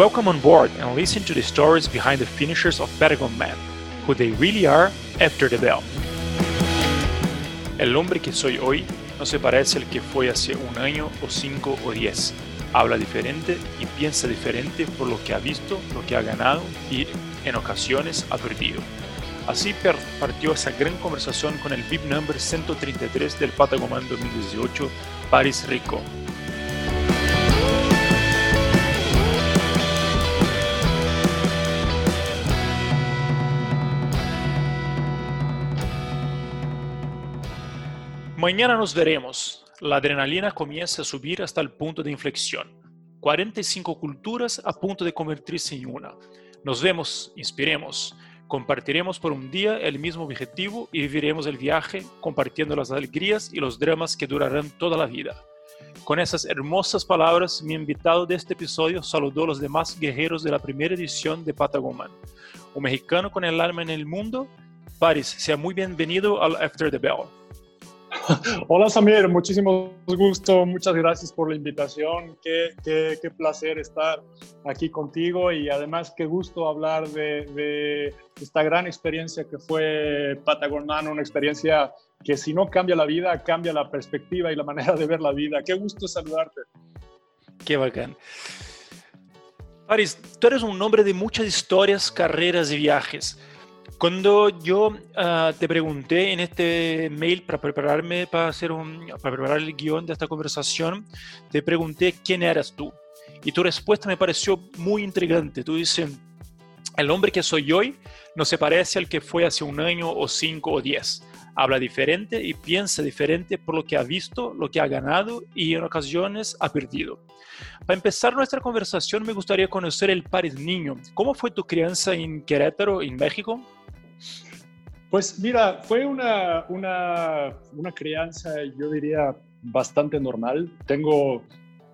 Welcome on board and listen to the stories behind the finishers of Patagon Man, who they really are after the bell. El hombre que soy hoy no se parece al que fue hace un año o cinco o diez. Habla diferente y piensa diferente por lo que ha visto, lo que ha ganado y en ocasiones ha perdido. Así partió esa gran conversación con el VIP number 133 del Patagoman 2018, Paris Rico. Mañana nos veremos. La adrenalina comienza a subir hasta el punto de inflexión. 45 culturas a punto de convertirse en una. Nos vemos, inspiremos. Compartiremos por un día el mismo objetivo y viviremos el viaje compartiendo las alegrías y los dramas que durarán toda la vida. Con esas hermosas palabras, mi invitado de este episodio saludó a los demás guerreros de la primera edición de Patagoman. Un mexicano con el alma en el mundo, Paris, sea muy bienvenido al After the Bell. Hola Samir, muchísimo gusto, muchas gracias por la invitación, qué, qué, qué placer estar aquí contigo y además qué gusto hablar de, esta gran experiencia que fue Patagonan, una experiencia que si no cambia la vida, cambia la perspectiva y la manera de ver la vida. Qué gusto saludarte. Qué bacán. Paris, tú eres un hombre de muchas historias, carreras y viajes. Cuando yo uh, te pregunté en este mail para prepararme para hacer un, para preparar el guion de esta conversación, te pregunté quién eras tú. Y tu respuesta me pareció muy intrigante. Tú dices, el hombre que soy hoy no se parece al que fue hace un año o cinco o diez. Habla diferente y piensa diferente por lo que ha visto, lo que ha ganado y en ocasiones ha perdido. Para empezar nuestra conversación me gustaría conocer el Paris Niño. ¿Cómo fue tu crianza en Querétaro, en México? Pues mira, fue una, una, una crianza, yo diría, bastante normal. Tengo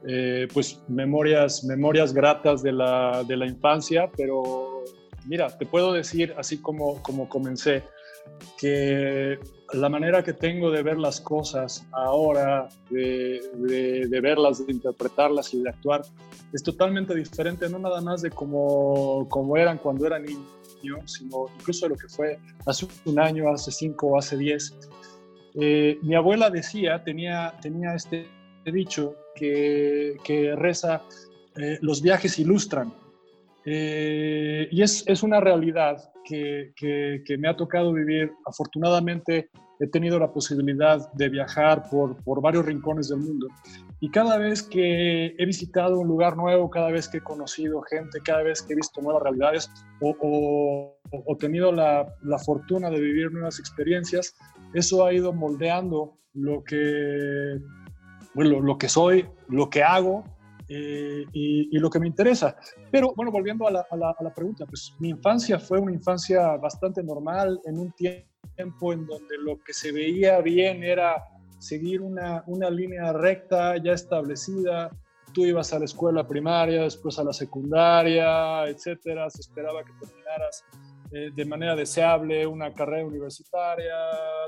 eh, pues memorias, memorias gratas de la, de la infancia, pero mira, te puedo decir, así como, como comencé, que la manera que tengo de ver las cosas ahora, de, de, verlas, de interpretarlas y de actuar, es totalmente diferente, no nada más de cómo, cómo eran cuando eran sino incluso de lo que fue hace un año, hace cinco, hace diez. Eh, mi abuela decía, tenía, tenía este dicho que, que reza, eh, los viajes ilustran. Eh, y es, es, una realidad que, que, que, me ha tocado vivir. Afortunadamente he tenido la posibilidad de viajar por, por varios rincones del mundo. Y cada vez que he visitado un lugar nuevo, cada vez que he conocido gente, cada vez que he visto nuevas realidades o, o, o tenido la, la, fortuna de vivir nuevas experiencias, eso ha ido moldeando lo que, bueno, lo que soy, lo que hago eh, y, y, lo que me interesa. Pero bueno, volviendo a la, a, la, a la, pregunta, pues mi infancia fue una infancia bastante normal en un tiempo en donde lo que se veía bien era seguir una, una línea recta ya establecida. Tú ibas a la escuela primaria, después a la secundaria, etcétera. Se esperaba que terminaras eh, de manera deseable una carrera universitaria,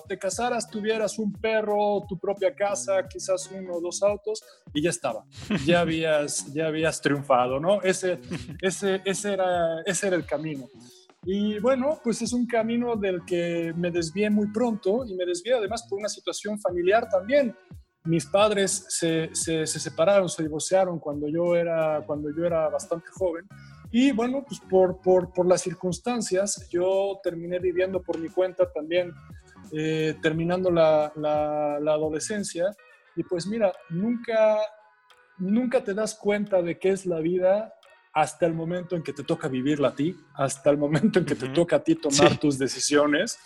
te casaras, tuvieras un perro, tu propia casa, quizás uno o dos autos y ya estaba, ya habías, ya habías triunfado, ¿no? Ese, ese, ese, era, ese era el camino. Y bueno, pues es un camino del que me desvié muy pronto y me desvié además por una situación familiar también. Mis padres se, se, se separaron, se divorciaron cuando yo era, cuando yo era bastante joven. Y bueno, pues por, por, por las circunstancias, yo terminé viviendo por mi cuenta también, eh, terminando la, la, la adolescencia. Y pues mira, nunca, nunca te das cuenta de qué es la vida hasta el momento en que te toca vivirla a ti, hasta el momento en que uh -huh. te toca a ti tomar sí. tus decisiones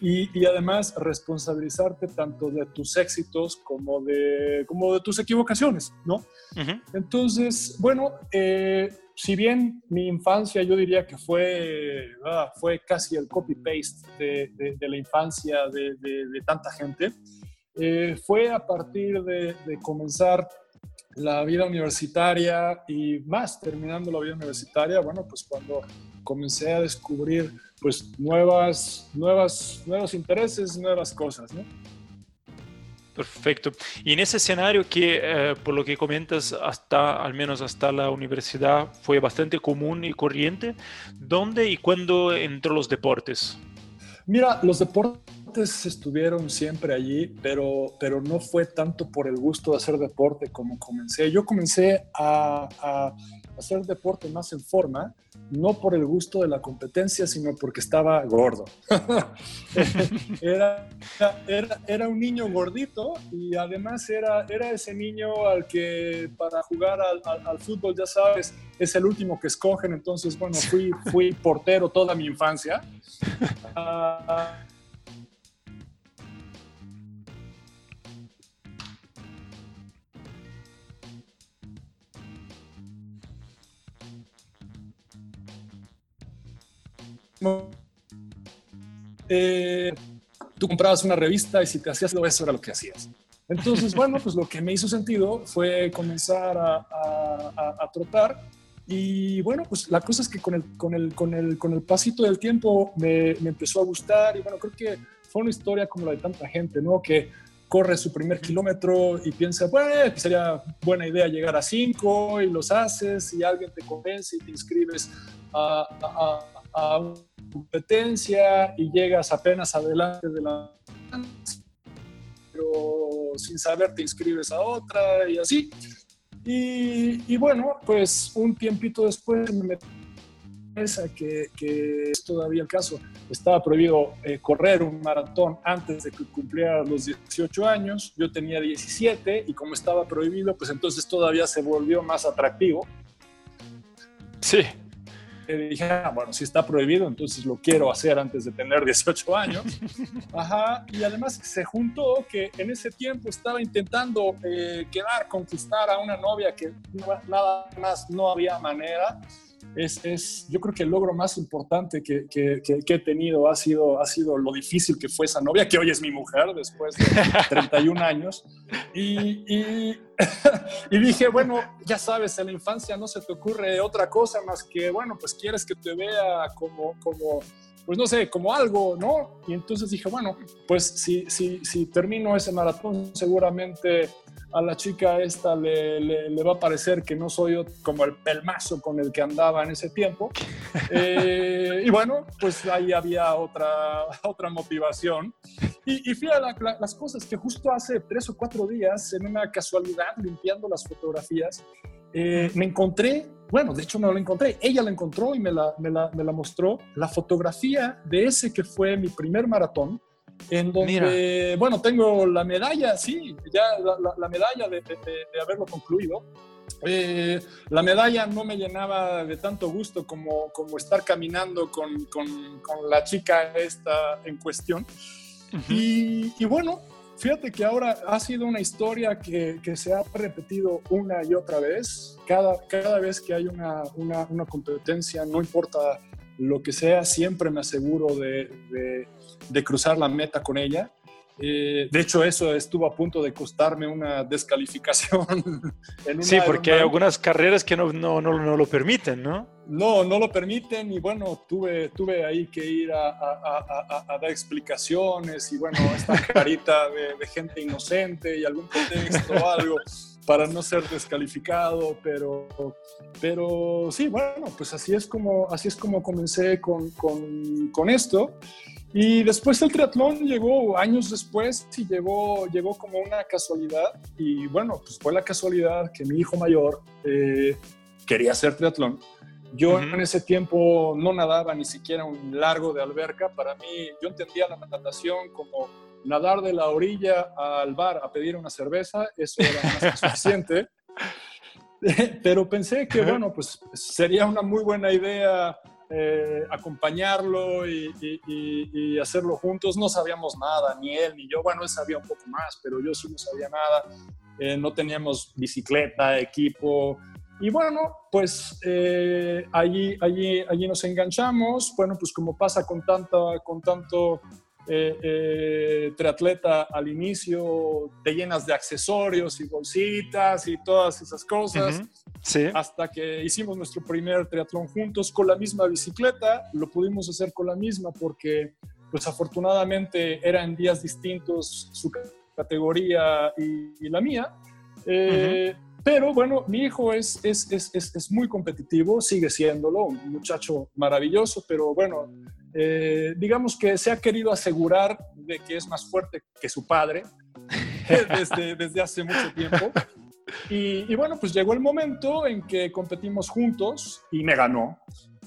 y, y, además responsabilizarte tanto de tus éxitos como de, como de tus equivocaciones, ¿no? Uh -huh. Entonces, bueno, eh, si bien mi infancia yo diría que fue, ah, fue casi el copy-paste de, de, de, la infancia de, de tanta gente, eh, fue a partir de, comenzar la vida universitaria y más terminando la vida universitaria, bueno, pues cuando comencé a descubrir pues nuevas, nuevas, nuevos intereses, nuevas cosas, ¿no? Perfecto. Y en ese escenario que, eh, por lo que comentas, hasta, al menos hasta la universidad, fue bastante común y corriente, ¿dónde y cuándo entró los deportes? Mira, los deportes estuvieron siempre allí, pero, pero no fue tanto por el gusto de hacer deporte como comencé. Yo comencé a, a hacer deporte más en forma, no por el gusto de la competencia, sino porque estaba gordo. era, era, era, un niño gordito y además era, era ese niño al que para jugar al, al, fútbol, ya sabes, es el último que escogen. Entonces, bueno, fui, fui portero toda mi infancia. Uh, Eh, tú comprabas una revista y si te hacías eso era lo que hacías. Entonces, bueno, pues lo que me hizo sentido fue comenzar a, a, trotar y bueno, pues la cosa es que con el, con el, con el, con el pasito del tiempo me, me, empezó a gustar y bueno, creo que fue una historia como la de tanta gente, ¿no? Que corre su primer kilómetro y piensa, bueno, pues sería buena idea llegar a cinco y los haces y alguien te convence y te inscribes a, a una competencia y llegas apenas adelante de la pero sin saber te inscribes a otra y así. Y, bueno, pues un tiempito después me metí que, que es todavía el caso. Estaba prohibido eh, correr un maratón antes de que cumpliera los 18 años. Yo tenía 17 y como estaba prohibido, pues entonces todavía se volvió más atractivo. Sí dije, ah, bueno, si está prohibido, entonces lo quiero hacer antes de tener 18 años. Ajá, y además se juntó que en ese tiempo estaba intentando eh, quedar, conquistar a una novia que nada más no había manera es, yo creo que el logro más importante que, que, que, he tenido ha sido, ha sido lo difícil que fue esa novia, que hoy es mi mujer después de 31 años. Y, y, y, dije, bueno, ya sabes, en la infancia no se te ocurre otra cosa más que, bueno, pues quieres que te vea como, como pues no sé, como algo, ¿no? Y entonces dije, bueno, pues si, si, si termino ese maratón, seguramente a la chica esta le, le, va a parecer que no soy como el pelmazo con el que andaba en ese tiempo. Eh, y bueno, pues ahí había otra, otra motivación. Y, y fíjate las cosas que justo hace tres o cuatro días, en una casualidad, limpiando las fotografías, eh, me encontré, bueno, de hecho no la encontré, ella la encontró y me la, me la, me la mostró, la fotografía de ese que fue mi primer maratón, en donde, bueno, tengo la medalla, sí, ya la, medalla de, de, haberlo concluido. Eh, la medalla no me llenaba de tanto gusto como, como estar caminando con, con, con la chica esta en cuestión. y, y, bueno, fíjate que ahora ha sido una historia que, que, se ha repetido una y otra vez. Cada, cada vez que hay una, una, una competencia, no importa lo que sea, siempre me aseguro de, de, cruzar la meta con ella. Eh, de hecho, eso estuvo a punto de costarme una descalificación. en sí, porque hay algunas carreras que no, no, no, lo permiten, ¿no? No, no lo permiten y bueno, tuve, tuve ahí que ir a, a, a, dar explicaciones y bueno, esta carita de, de gente inocente y algún pretexto o algo para no ser descalificado, pero, pero sí, bueno, pues así es como, así es como comencé con, con, con esto. Y después el triatlón llegó años después y llegó, llegó como una casualidad. Y bueno, pues fue la casualidad que mi hijo mayor eh, quería hacer triatlón. Yo en ese tiempo no nadaba ni siquiera un largo de alberca. Para mí, yo entendía la natación como nadar de la orilla al bar a pedir una cerveza, eso era más que suficiente. Pero pensé que, bueno, pues sería una muy buena idea eh, acompañarlo y, hacerlo juntos. No sabíamos nada, ni él ni yo. Bueno, él sabía un poco más, pero yo sí no sabía nada. Eh, no teníamos bicicleta, equipo. Y bueno, pues eh, allí, allí, allí nos enganchamos. Bueno, pues como pasa con, tanta, con tanto eh, eh, triatleta al inicio te llenas de accesorios y bolsitas y todas esas cosas. sí. Hasta que hicimos nuestro primer triatlón juntos con la misma bicicleta. Lo pudimos hacer con la misma porque, pues afortunadamente, eran días distintos. Su categoría y, la mía. Eh, pero bueno, mi hijo es, es, es, es, muy competitivo, sigue siéndolo, un muchacho maravilloso, pero bueno, eh, digamos que se ha querido asegurar de que es más fuerte que su padre desde, desde hace mucho tiempo. Y, bueno, pues llegó el momento en que competimos juntos y me ganó.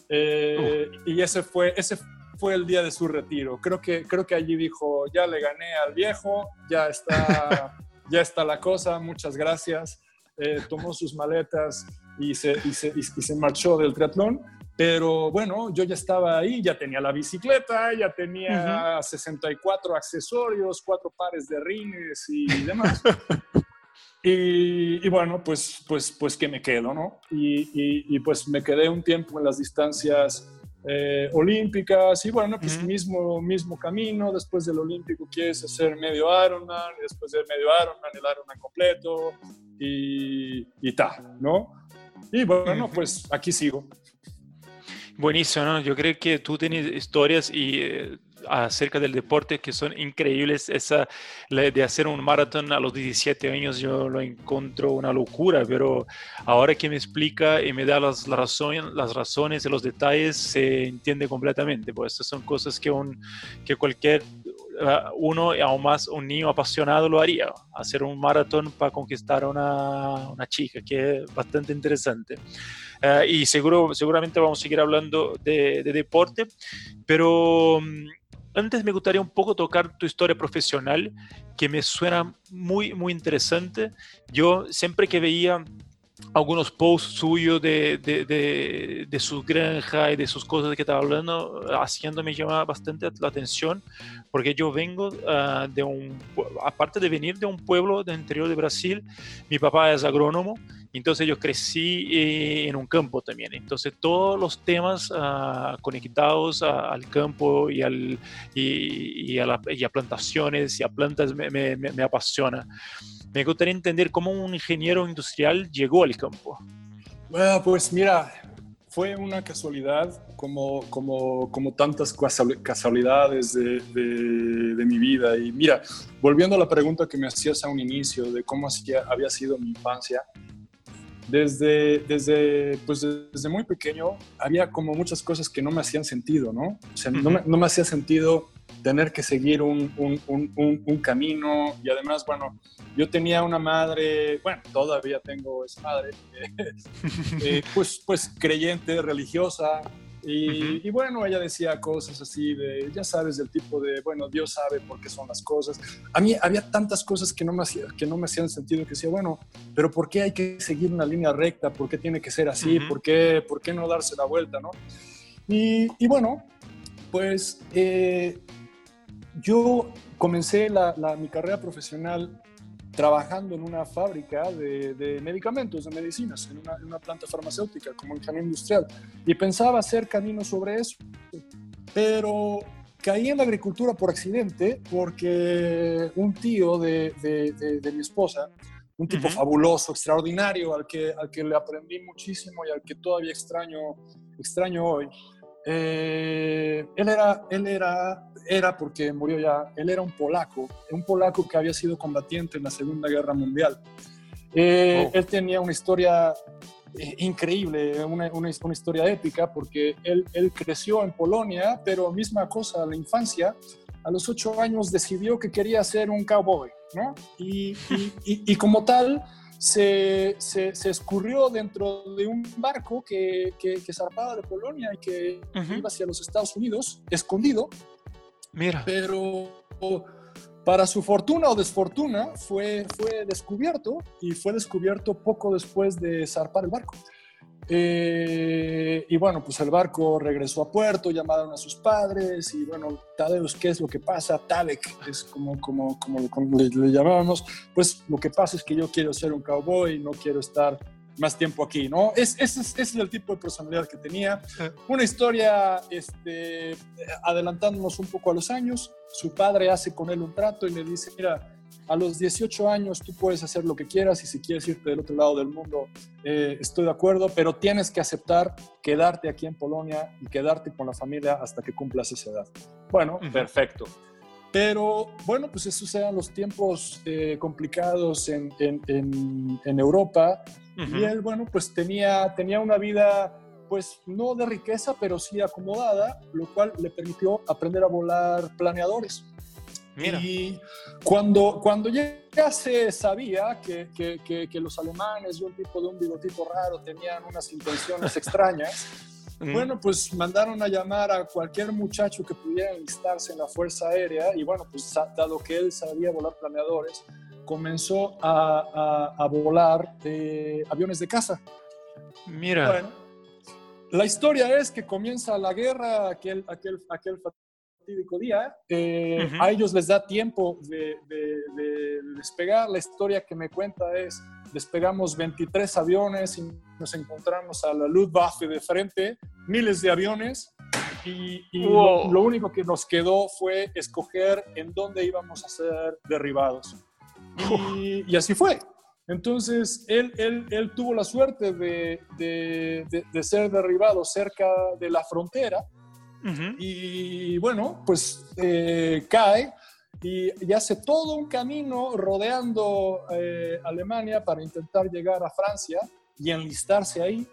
Eh, y ese fue, ese fue el día de su retiro. Creo que, creo que allí dijo, ya le gané al viejo, ya está, ya está la cosa, muchas gracias. Eh, tomó sus maletas y se, y se, y se marchó del triatlón. Pero bueno, yo ya estaba ahí, ya tenía la bicicleta, ya tenía 64 accesorios, cuatro pares de rines y demás. y, y, bueno, pues, pues, pues que me quedo, ¿no? Y, y, pues me quedé un tiempo en las distancias eh, olímpicas y bueno, pues mismo, mismo camino, después del olímpico quieres hacer medio Ironman, después del medio Ironman el Ironman completo y, y tal, ¿no? Y bueno, pues aquí sigo. Buenísimo, ¿no? Yo creo que tú tienes historias y eh, acerca del deporte que son increíbles. Esa de hacer un maratón a los 17 años yo lo encuentro una locura, pero ahora que me explica y me da las, razones, las razones y los detalles se entiende completamente. Pues estas son cosas que, un, que cualquier uh, uno, aún más un niño apasionado lo haría, hacer un maratón para conquistar a una, una chica, que es bastante interesante. Eh, y seguro, seguramente vamos a seguir hablando de, deporte, pero mm, antes me gustaría un poco tocar tu historia profesional, que me suena muy, muy interesante. Yo siempre que veía algunos posts suyos de, de, de, su granja y de sus cosas que estaba hablando, haciendo me llama bastante la atención, porque yo vengo ah, de un, aparte de venir de un pueblo del interior de Brasil, mi papá es agrónomo entonces yo crecí eh, en un campo también. Entonces todos los temas uh, conectados al campo y, al, y, y, a la, y, a plantaciones y a plantas me, me, me, apasiona. Me gustaría entender cómo un ingeniero industrial llegó al campo. Bueno, pues mira, fue una casualidad como, como, como tantas casualidades de, de, de, mi vida. Y mira, volviendo a la pregunta que me hacías a un inicio de cómo había sido mi infancia, desde, desde, pues desde muy pequeño había como muchas cosas que no me hacían sentido, ¿no? O sea, no, me, no, me, hacía sentido tener que seguir un, un, un, un, camino y además, bueno, yo tenía una madre, bueno, todavía tengo esa madre, eh, pues, pues creyente, religiosa, y, bueno, ella decía cosas así de, ya sabes, del tipo de, bueno, Dios sabe por qué son las cosas. A mí había tantas cosas que no me, hacía, que no me hacían sentido, que decía, bueno, pero ¿por qué hay que seguir una línea recta? ¿Por qué tiene que ser así? ¿Por, qué, ¿Por qué no darse la vuelta? ¿no? Y, y bueno, pues eh, yo comencé la, mi carrera profesional trabajando en una fábrica de, medicamentos, de medicinas, en una, planta farmacéutica como ingeniero industrial. Y pensaba hacer camino sobre eso. Pero caí en la agricultura por accidente porque un tío de, de, mi esposa, un tipo fabuloso, extraordinario, al que, al que le aprendí muchísimo y al que todavía extraño, extraño hoy, eh, él era, él era, era porque murió ya, él era un polaco, un polaco que había sido combatiente en la Segunda Guerra Mundial. Eh, oh. Él tenía una historia eh, increíble, una, una, una, historia épica, porque él, él creció en Polonia, pero misma cosa, la infancia, a los ocho años decidió que quería ser un cowboy, ¿no? y, y, y como tal, se, se, escurrió dentro de un barco que, que, zarpaba de Polonia y que iba hacia los Estados Unidos, escondido. Mira. Pero para su fortuna o desfortuna fue, fue descubierto y fue descubierto poco después de zarpar el barco. Eh, y bueno, pues el barco regresó a puerto, llamaron a sus padres y bueno, Tadeusz, ¿qué es lo que pasa? Tadek es como, como, como, le, llamábamos. Pues lo que pasa es que yo quiero ser un cowboy, no quiero estar más tiempo aquí, ¿no? Es, ese, es, el tipo de personalidad que tenía. Una historia este, adelantándonos un poco a los años. Su padre hace con él un trato y le dice, mira, a los 18 años tú puedes hacer lo que quieras y si quieres irte del otro lado del mundo, eh, estoy de acuerdo, pero tienes que aceptar quedarte aquí en Polonia y quedarte con la familia hasta que cumplas esa edad. Bueno, perfecto. Pero bueno, pues esos eran los tiempos eh, complicados en, en, en, Europa. Y él, bueno, pues tenía, tenía una vida, pues no de riqueza, pero sí acomodada, lo cual le permitió aprender a volar planeadores. Y cuando, cuando ya se sabía que, que, que, los alemanes y un tipo de un bigotito raro tenían unas intenciones extrañas, bueno, pues mandaron a llamar a cualquier muchacho que pudiera enlistarse en la Fuerza Aérea y bueno, pues dado que él sabía volar planeadores, comenzó a, a, volar eh, aviones de caza. Mira. Bueno, la historia es que comienza la guerra, aquel, aquel, aquel día, eh, a ellos les da tiempo de, despegar. La historia que me cuenta es, despegamos 23 aviones y nos encontramos a la Luftwaffe de frente, miles de aviones, y, lo, único que nos quedó fue escoger en dónde íbamos a ser derribados. Y, así fue. Entonces, él, él, él, tuvo la suerte de, de, ser derribado cerca de la frontera y bueno, pues eh, cae y, hace todo un camino rodeando eh, Alemania para intentar llegar a Francia y enlistarse ahí.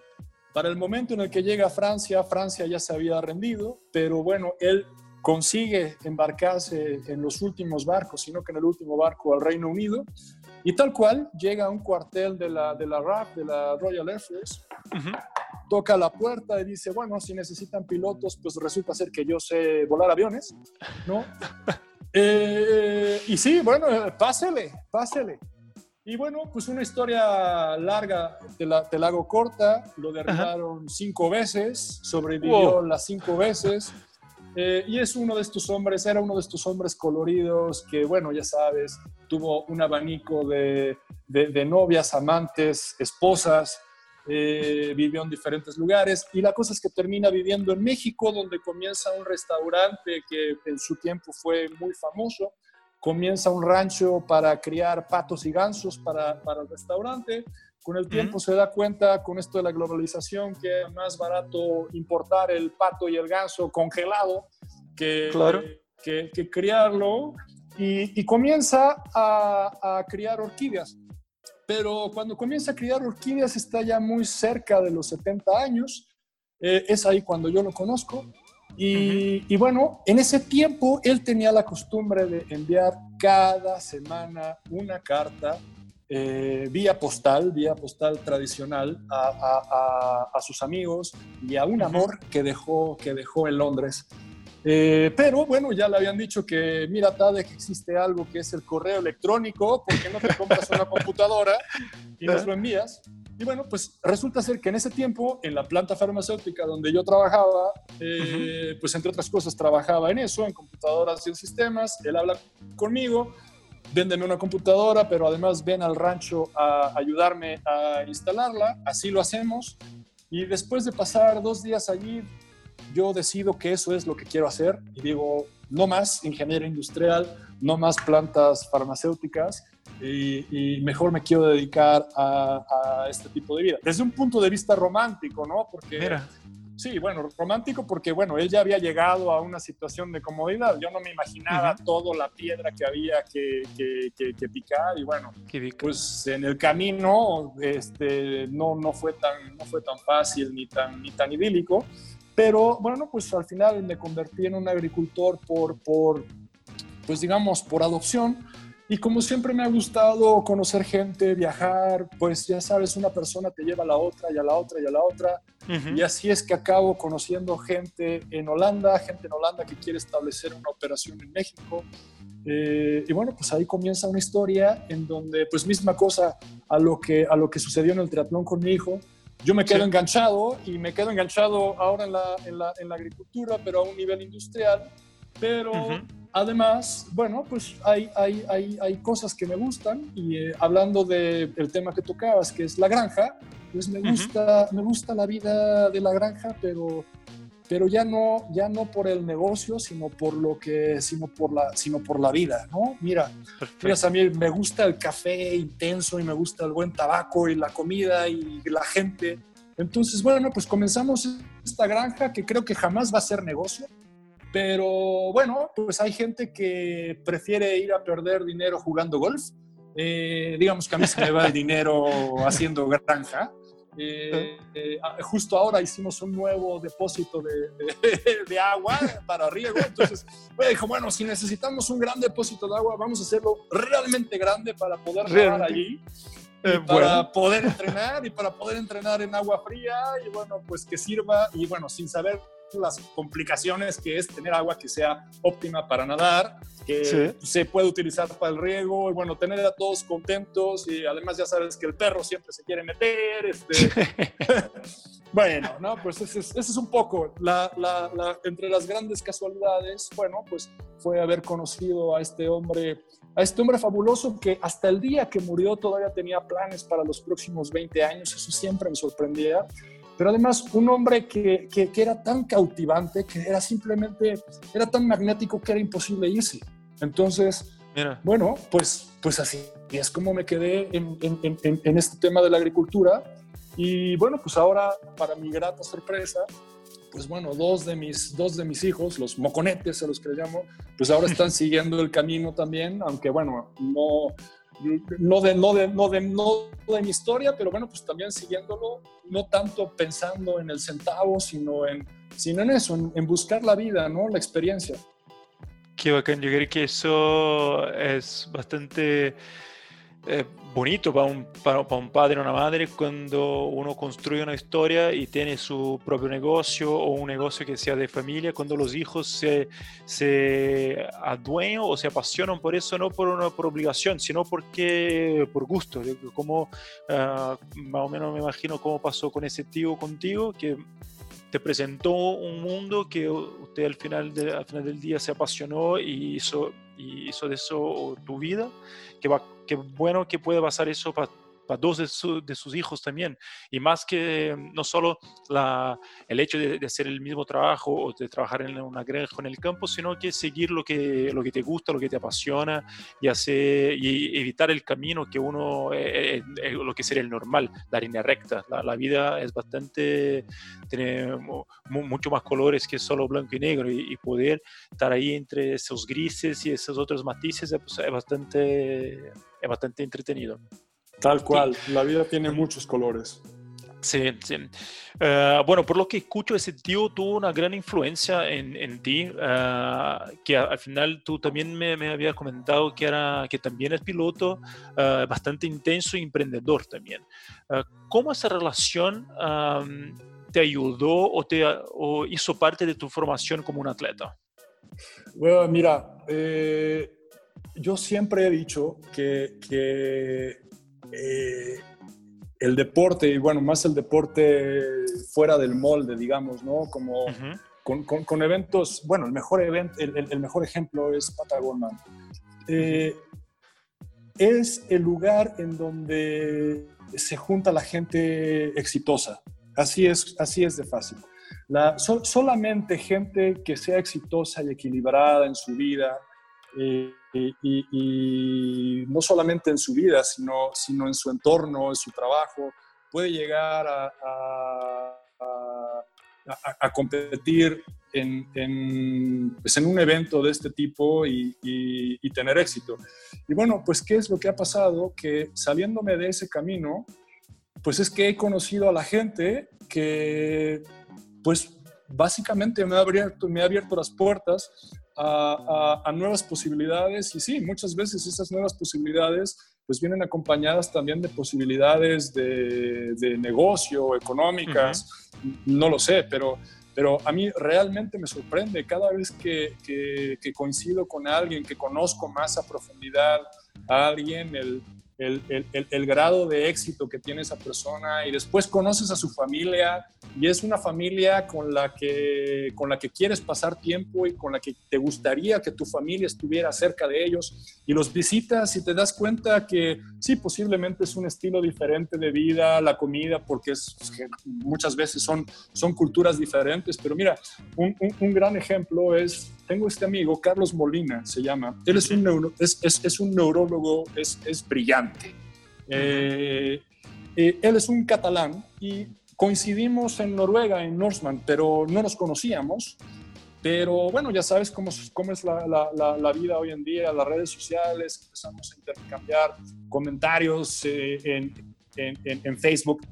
Para el momento en el que llega a Francia, Francia ya se había rendido, pero bueno, él consigue embarcarse en los últimos barcos, sino que en el último barco al Reino Unido, y tal cual llega a un cuartel de la, de la RAF, de la Royal Air Force, toca la puerta y dice, bueno, si necesitan pilotos, pues resulta ser que yo sé volar aviones, ¿no? Eh, y sí, bueno, pásele, pásele. Y bueno, pues una historia larga, te la, te la hago corta, lo derribaron cinco veces, sobrevivió las cinco veces. Eh, y es uno de estos hombres, era uno de estos hombres coloridos que, bueno, ya sabes, tuvo un abanico de, de, de novias, amantes, esposas, eh, vivió en diferentes lugares. Y la cosa es que termina viviendo en México, donde comienza un restaurante que en su tiempo fue muy famoso, comienza un rancho para criar patos y gansos para, para el restaurante. Con el tiempo se da cuenta con esto de la globalización que es más barato importar el pato y el ganso congelado que, que, que, criarlo. Y, y comienza a, a criar orquídeas pero cuando comienza a criar orquídeas está ya muy cerca de los 70 años. Eh, es ahí cuando yo lo conozco. Y, bueno, en ese tiempo él tenía la costumbre de enviar cada semana una carta eh, vía postal, vía postal tradicional a, a, sus amigos y a un amor que dejó, que dejó en Londres. Eh, pero bueno, ya le habían dicho que, mira, Tade, que existe algo que es el correo electrónico, porque no te compras una computadora y nos lo envías? Y bueno, pues resulta ser que en ese tiempo, en la planta farmacéutica donde yo trabajaba, eh, pues entre otras cosas trabajaba en eso, en computadoras y en sistemas. Él habla conmigo, véndeme una computadora, pero además ven al rancho a ayudarme a instalarla. Así lo hacemos. Y después de pasar dos días allí, yo decido que eso es lo que quiero hacer y digo, no más ingeniero industrial, no más plantas farmacéuticas y, mejor me quiero dedicar a, este tipo de vida. Desde un punto de vista romántico, ¿no? Porque... Mira. Sí, bueno, romántico porque, bueno, él ya había llegado a una situación de comodidad. Yo no me imaginaba toda la piedra que había que, que, picar y, bueno, pues en el camino este, no, no, fue tan, no fue tan fácil ni tan, ni tan idílico. Pero bueno, pues al final me convertí en un agricultor por, por pues digamos, por adopción. Y como siempre me ha gustado conocer gente, viajar, pues ya sabes, una persona te lleva a la otra y a la otra y a la otra. Y así es que acabo conociendo gente en Holanda, gente en Holanda que quiere establecer una operación en México. Eh, y bueno, pues ahí comienza una historia en donde, pues misma cosa a lo que, a lo que sucedió en el triatlón con mi hijo, yo me quedo enganchado y me quedo enganchado ahora en la, en la, en la agricultura, pero a un nivel industrial. Pero además, bueno, pues hay, hay, hay, hay, cosas que me gustan y eh, hablando del tema que tocabas, que es la granja, pues me gusta, me gusta la vida de la granja, pero pero ya no, ya no por el negocio, sino por lo que, sino por la, sino por la vida, ¿no? Mira, mira, a mí me gusta el café intenso y me gusta el buen tabaco y la comida y la gente. Entonces, bueno, pues comenzamos esta granja que creo que jamás va a ser negocio, Pero bueno, pues hay gente que prefiere ir a perder dinero jugando golf. Eh, digamos que a mí se me va el dinero haciendo granja. Eh, eh, justo ahora hicimos un nuevo depósito de, agua para riego. Entonces, me dijo, bueno, si necesitamos un gran depósito de agua, vamos a hacerlo realmente grande para poder nadar allí. Eh, para poder entrenar y para poder entrenar en agua fría y bueno, pues que sirva y bueno, sin saber las complicaciones que es tener agua que sea óptima para nadar, que se puede utilizar para el riego, y bueno, tener a todos contentos y además ya sabes que el perro siempre se quiere meter. Este... bueno, ¿no? Pues ese es, un poco, la, la, entre las grandes casualidades, bueno, pues fue haber conocido a este hombre, a este hombre fabuloso que hasta el día que murió todavía tenía planes para los próximos 20 años, eso siempre me sorprendía pero además un hombre que, que, era tan cautivante, que era simplemente, era tan magnético que era imposible irse. Entonces, bueno, pues, pues así es como me quedé en, en, en, este tema de la agricultura. Y bueno, pues ahora, para mi grata sorpresa, pues bueno, dos de mis, dos de mis hijos, los moconetes a los que le llamo, pues ahora están siguiendo el camino también, aunque bueno, no, no de, no, de, no, de, no de mi historia, pero bueno, pues también siguiéndolo, no tanto pensando en el centavo, sino en, sino en eso, en, buscar la vida, ¿no? La experiencia. Qué bacán, yo creo que eso es bastante eh, bonito para un, para, un padre o una madre cuando uno construye una historia y tiene su propio negocio o un negocio que sea de familia, cuando los hijos se, se adueñan o se apasionan por eso, no por, una, por obligación, sino porque por gusto. Como ah, más o menos me imagino cómo pasó con ese tío contigo, que te presentó un mundo que usted al final, al final del día se apasionó y hizo, y hizo de eso tu vida, qué bueno que puede pasar eso para para dos de, sus hijos también. Y más que no solo la, el hecho de, hacer el mismo trabajo o de trabajar en una granja en el campo, sino que seguir lo que, lo que te gusta, lo que te apasiona y, hacer, y evitar el camino que uno, eh, eh, eh, lo que sería el normal, la línea recta. La, vida es bastante, tiene mucho más colores que solo blanco y negro y, poder estar ahí entre esos grises y esos otros matices pues, es bastante, es bastante entretenido. Tal cual, la vida tiene muchos colores. Sí, sí. Eh, bueno, por lo que escucho, ese tío tuvo una gran influencia en, en ti, eh, que al final tú también me, me, habías comentado que, era, que también es piloto, uh, bastante intenso y emprendedor también. ¿Cómo esa relación te ayudó o, te, o hizo parte de tu formación como un atleta? Bueno, mira, yo siempre he dicho que, que eh, el deporte, y bueno, más el deporte fuera del molde, digamos, ¿no? Como con, eventos, bueno, el mejor, evento, el, mejor ejemplo es Patagonia. Eh, es el lugar en donde se junta la gente exitosa. Así es, así es de fácil. La, solamente gente que sea exitosa y equilibrada en su vida, eh, y, no solamente en su vida, sino, sino en su entorno, en su trabajo, puede llegar a, a, competir en, en, pues en, un evento de este tipo y, y, tener éxito. Y bueno, pues ¿qué es lo que ha pasado? Que saliéndome de ese camino, pues es que he conocido a la gente que pues básicamente me ha abierto, me ha abierto las puertas a, nuevas posibilidades. Y sí, muchas veces esas nuevas posibilidades pues vienen acompañadas también de posibilidades de, negocio, económicas, no lo sé, pero, pero a mí realmente me sorprende cada vez que, que, coincido con alguien, que conozco más a profundidad a alguien, el, el, el, el, grado de éxito que tiene esa persona y después conoces a su familia y es una familia con la, que, con la que quieres pasar tiempo y con la que te gustaría que tu familia estuviera cerca de ellos y los visitas y te das cuenta que sí, posiblemente es un estilo diferente de vida, la comida, porque es, muchas veces son, son culturas diferentes, pero mira, un, un gran ejemplo es tengo este amigo, Carlos Molina se llama, él es un, neuro, es, es, es, un neurólogo, es, es brillante. Eh, eh, él es un catalán y coincidimos en Noruega, en Norseman, pero no nos conocíamos. pero bueno, ya sabes cómo, cómo es la, la, la, vida hoy en día, las redes sociales, empezamos a intercambiar comentarios eh, en, en, en, Facebook.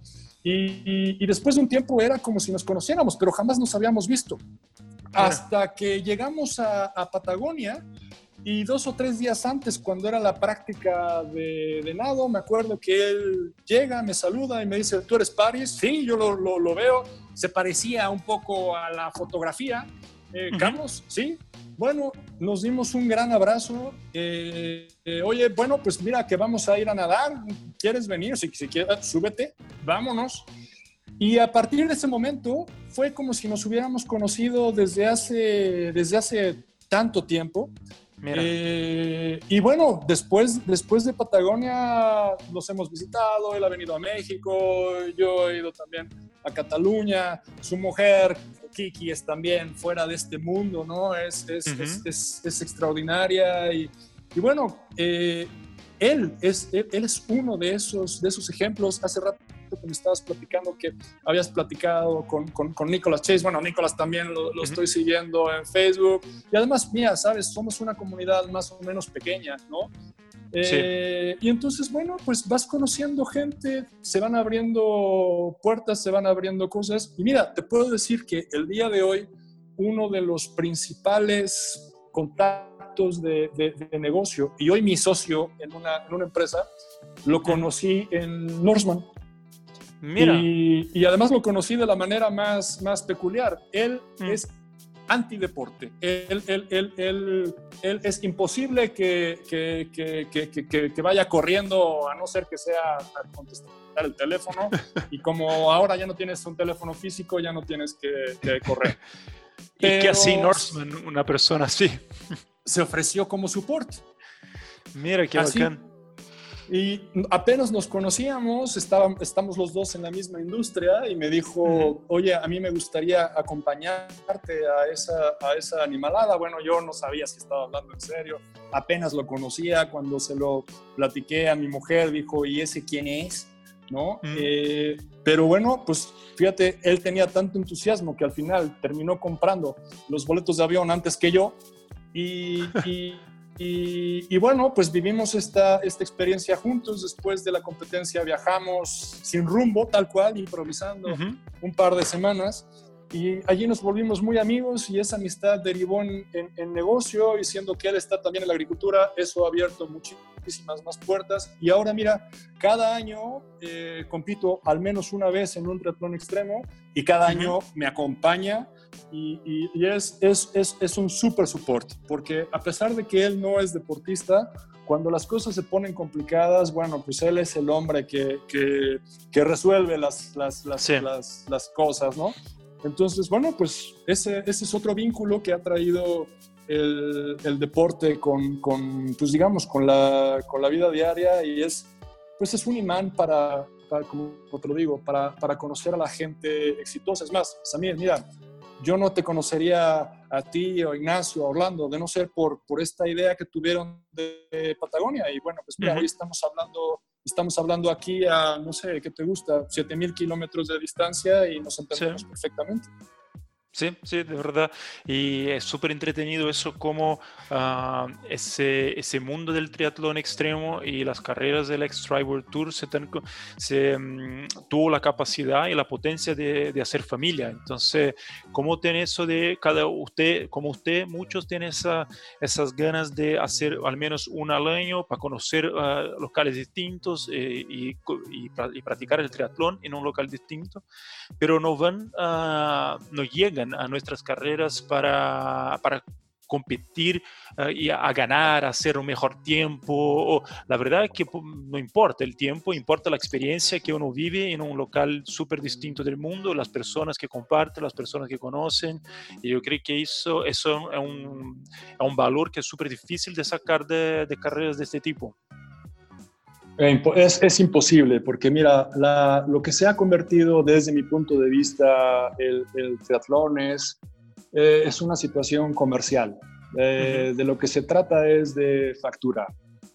Y, y, después de un tiempo era como si nos conociéramos, pero jamás nos habíamos visto. Hasta que llegamos a, a Patagonia y dos o tres días antes, cuando era la práctica de, de, nado, me acuerdo que él llega, me saluda y me dice, ¿tú eres Paris? Sí, yo lo, lo, lo veo. Se parecía un poco a la fotografía. Eh, Carlos, sí. Bueno, nos dimos un gran abrazo. Eh, eh, oye, bueno, pues mira que vamos a ir a nadar. ¿Quieres venir? Si, si quieres, súbete, vámonos. Y a partir de ese momento fue como si nos hubiéramos conocido desde hace, desde hace tanto tiempo. Eh, y bueno, después, después de Patagonia los hemos visitado, él ha venido a México, yo he ido también a Cataluña, su mujer, Kiki, es también fuera de este mundo, ¿no? Es, es, es, es extraordinaria y, y bueno, eh, él, es, él, él, es uno de esos, de esos ejemplos. Hace rato que me estabas platicando que habías platicado con, con, con Nicolas Chase. Bueno, Nicolas también lo, lo estoy siguiendo en Facebook. Y además, mía, sabes, somos una comunidad más o menos pequeña, ¿no? Eh, y entonces, bueno, pues vas conociendo gente, se van abriendo puertas, se van abriendo cosas. Y mira, te puedo decir que el día de hoy, uno de los principales contactos de, de, de negocio, y hoy mi socio en una, en una empresa, lo conocí en Norseman. Mira. Y, y, además lo conocí de la manera más, más peculiar. Él mm. es antideporte. Él, él, él, él, él es imposible que, que, que, que, vaya corriendo, a no ser que sea a contestar el teléfono. y como ahora ya no tienes un teléfono físico, ya no tienes que, correr. Pero, y que así Norseman, una persona así. se ofreció como support. Mira qué así, bacán. Y apenas nos conocíamos, estábamos, estamos los dos en la misma industria y me dijo, uh -huh. oye, a mí me gustaría acompañarte a esa, a esa animalada. Bueno, yo no sabía si estaba hablando en serio, apenas lo conocía, cuando se lo platiqué a mi mujer, dijo, ¿y ese quién es? ¿No? Uh -huh. eh, pero bueno, pues fíjate, él tenía tanto entusiasmo que al final terminó comprando los boletos de avión antes que yo y, y y, y, bueno, pues vivimos esta, esta experiencia juntos. Después de la competencia viajamos sin rumbo, tal cual, improvisando uh -huh. un par de semanas. Y allí nos volvimos muy amigos y esa amistad derivó en, en, en, negocio y siendo que él está también en la agricultura, eso ha abierto muchísimas más puertas. Y ahora mira, cada año eh, compito al menos una vez en un triatlón extremo y cada uh -huh. año me acompaña y, y, y es, es, es, es, un súper support, porque a pesar de que él no es deportista, cuando las cosas se ponen complicadas, bueno, pues él es el hombre que, que, que resuelve las, las, las, sí. las cosas, ¿no? Entonces, bueno, pues ese, ese es otro vínculo que ha traído el, el deporte con, con, pues digamos, con la, con la vida diaria y es, pues es un imán para, para como te lo digo, para, para conocer a la gente exitosa. Es más, Samir, mira, yo no te conocería a ti o Ignacio o Orlando de no ser por, por esta idea que tuvieron de Patagonia. Y bueno, pues mira, uh -huh. hoy estamos hablando, estamos hablando aquí a, no sé, ¿qué te gusta? 7000 kilómetros de distancia y nos entendemos sí. perfectamente. Sí, sí, de verdad. Y es súper entretenido eso, como uh, ese, ese mundo del triatlón extremo y las carreras del X World Tour se, ten, se um, tuvo la capacidad y la potencia de, de, hacer familia. Entonces, ¿cómo tiene eso de cada usted, como usted, muchos tienen esa, esas ganas de hacer al menos una al año para conocer uh, locales distintos eh, y, y, y, practicar el triatlón en un local distinto, pero no van, uh, no llegan a nuestras carreras para, para competir uh, y a, ganar, a hacer un mejor tiempo. La verdad es que no importa el tiempo, importa la experiencia que uno vive en un local súper distinto del mundo, las personas que comparten, las personas que conocen. Y yo creo que eso, eso es, un, es un valor que es súper difícil de sacar de carreras de este tipo. Es, es, imposible, porque mira, la, lo que se ha convertido desde mi punto de vista el, el triatlón es, eh, es, una situación comercial. Eh, uh -huh. De lo que se trata es de facturar.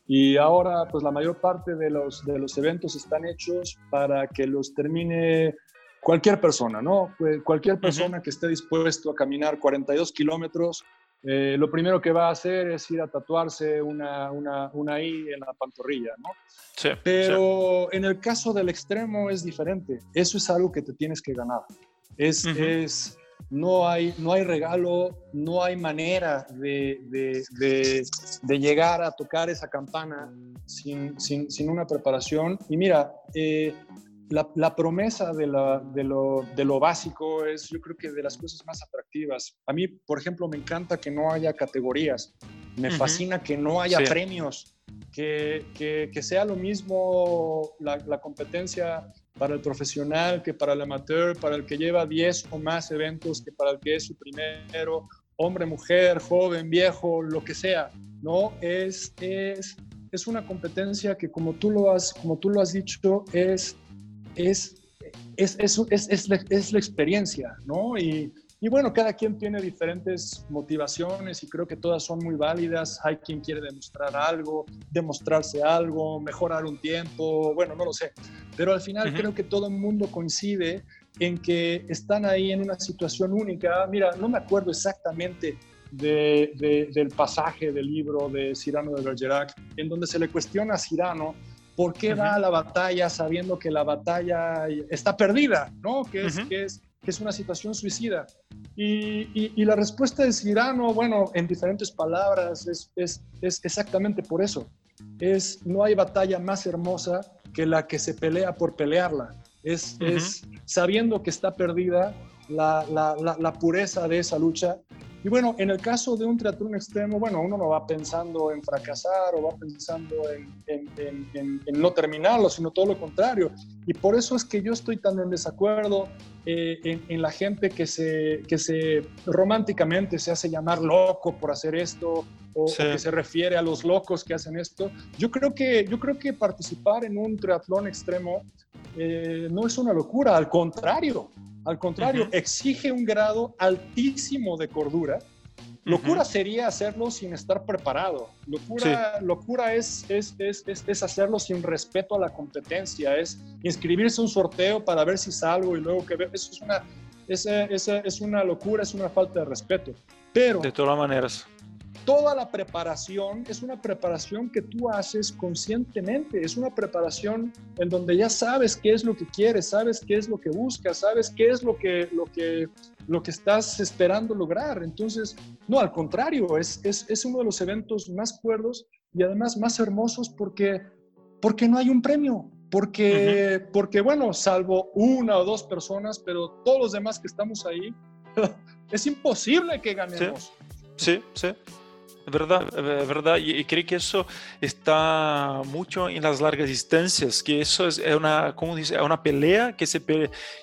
Y ahora, pues la mayor parte de los, de los eventos están hechos para que los termine cualquier persona, ¿no? Cualquier persona que esté dispuesto a caminar 42 kilómetros, eh, lo primero que va a hacer es ir a tatuarse una, una, una I en la pantorrilla, ¿no? Sí, Pero en el caso del extremo es diferente. Eso es algo que te tienes que ganar. Es, es no hay, no hay regalo, no hay manera de, de, de, llegar a tocar esa campana sin, sin, sin una preparación. Y mira, eh, la, promesa de, lo, de, lo, básico es, yo creo que de las cosas más atractivas. A mí, por ejemplo, me encanta que no haya categorías. Me fascina que no haya premios. Que, que, sea lo mismo la, la, competencia para el profesional que para el amateur, para el que lleva 10 o más eventos que para el que es su primero, hombre, mujer, joven, viejo, lo que sea. No, es, es, es una competencia que como tú lo has, como tú lo has dicho, es es, es, es, es, la, es la, experiencia, ¿no? Y, y, bueno, cada quien tiene diferentes motivaciones y creo que todas son muy válidas. Hay quien quiere demostrar algo, demostrarse algo, mejorar un tiempo, bueno, no lo sé. Pero al final creo que todo el mundo coincide en que están ahí en una situación única. Mira, no me acuerdo exactamente de, del pasaje del libro de Cyrano de Bergerac, en donde se le cuestiona a Cyrano ¿Por qué va a la batalla sabiendo que la batalla está perdida, ¿no? que, es, que, es, que es una situación suicida? Y, y, la respuesta de Cirano, bueno, en diferentes palabras, es, es, es, exactamente por eso. Es, no hay batalla más hermosa que la que se pelea por pelearla. Es, es sabiendo que está perdida la, la, la, la, pureza de esa lucha y bueno, en el caso de un triatlón extremo, bueno, uno no va pensando en fracasar o va pensando en, no terminarlo, sino todo lo contrario. Y por eso es que yo estoy tan en desacuerdo eh, en, la gente que se, que se románticamente se hace llamar loco por hacer esto o, que se refiere a los locos que hacen esto. Yo creo que, yo creo que participar en un triatlón extremo eh, no es una locura, al contrario, al contrario, exige un grado altísimo de cordura. Locura sería hacerlo sin estar preparado. Locura, locura es, es, es, es, hacerlo sin respeto a la competencia, es inscribirse a un sorteo para ver si salgo y luego que ver. Eso es una, es una locura, es una falta de respeto. Pero, de todas maneras toda la preparación es una preparación que tú haces conscientemente, es una preparación en donde ya sabes qué es lo que quieres, sabes qué es lo que buscas, sabes qué es lo que, lo que, lo que estás esperando lograr. Entonces, no, al contrario, es, es, es uno de los eventos más cuerdos y además más hermosos porque, porque no hay un premio, porque, porque, bueno, salvo una o dos personas, pero todos los demás que estamos ahí, es imposible que ganemos. Sí, sí. Verdad, eh, verdad. Y, creo que eso está mucho en las largas distancias, que eso es una, como dice, una pelea que se,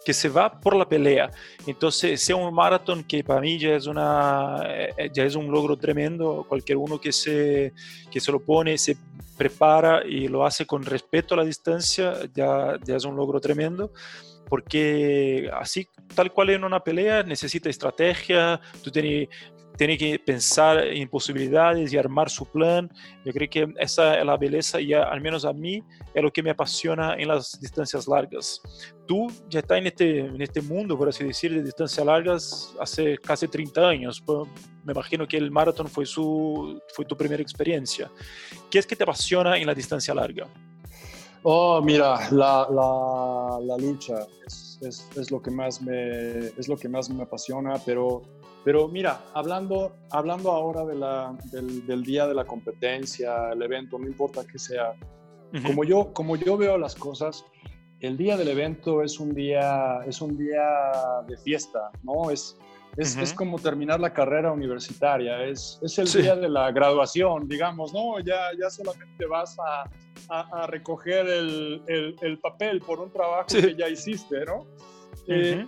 que se va por la pelea. Entonces, sea un maratón que para mí ya es, una, eh, ya es un logro tremendo, cualquier uno que se, que se lo pone, se prepara y lo hace con respeto a la distancia, ya, ya es un logro tremendo porque así, tal cual en una pelea, necesita estrategia, tú tienes tiene que pensar en posibilidades y armar su plan. Yo creo que esa es la belleza y al menos a mí es lo que me apasiona en las distancias largas. Tú ya estás en este, en este mundo, por así decir, de distancias largas hace casi 30 años. Pues, me imagino que el maratón fue, fue tu primera experiencia. ¿Qué es que te apasiona en la distancia larga? Oh, mira, la, la, la lucha es, es, es, lo que más me, es lo que más me apasiona, pero pero mira, hablando, hablando ahora de la, del, día de la competencia, el evento, no importa que sea, como, yo, como yo veo las cosas, el día del evento es un día, es un día de fiesta, ¿no? Es, es, es como terminar la carrera universitaria, es, es el día de la graduación, digamos, ¿no? Ya, ya solamente vas a, a, recoger el, el, el, papel por un trabajo que ya hiciste, ¿no? Eh,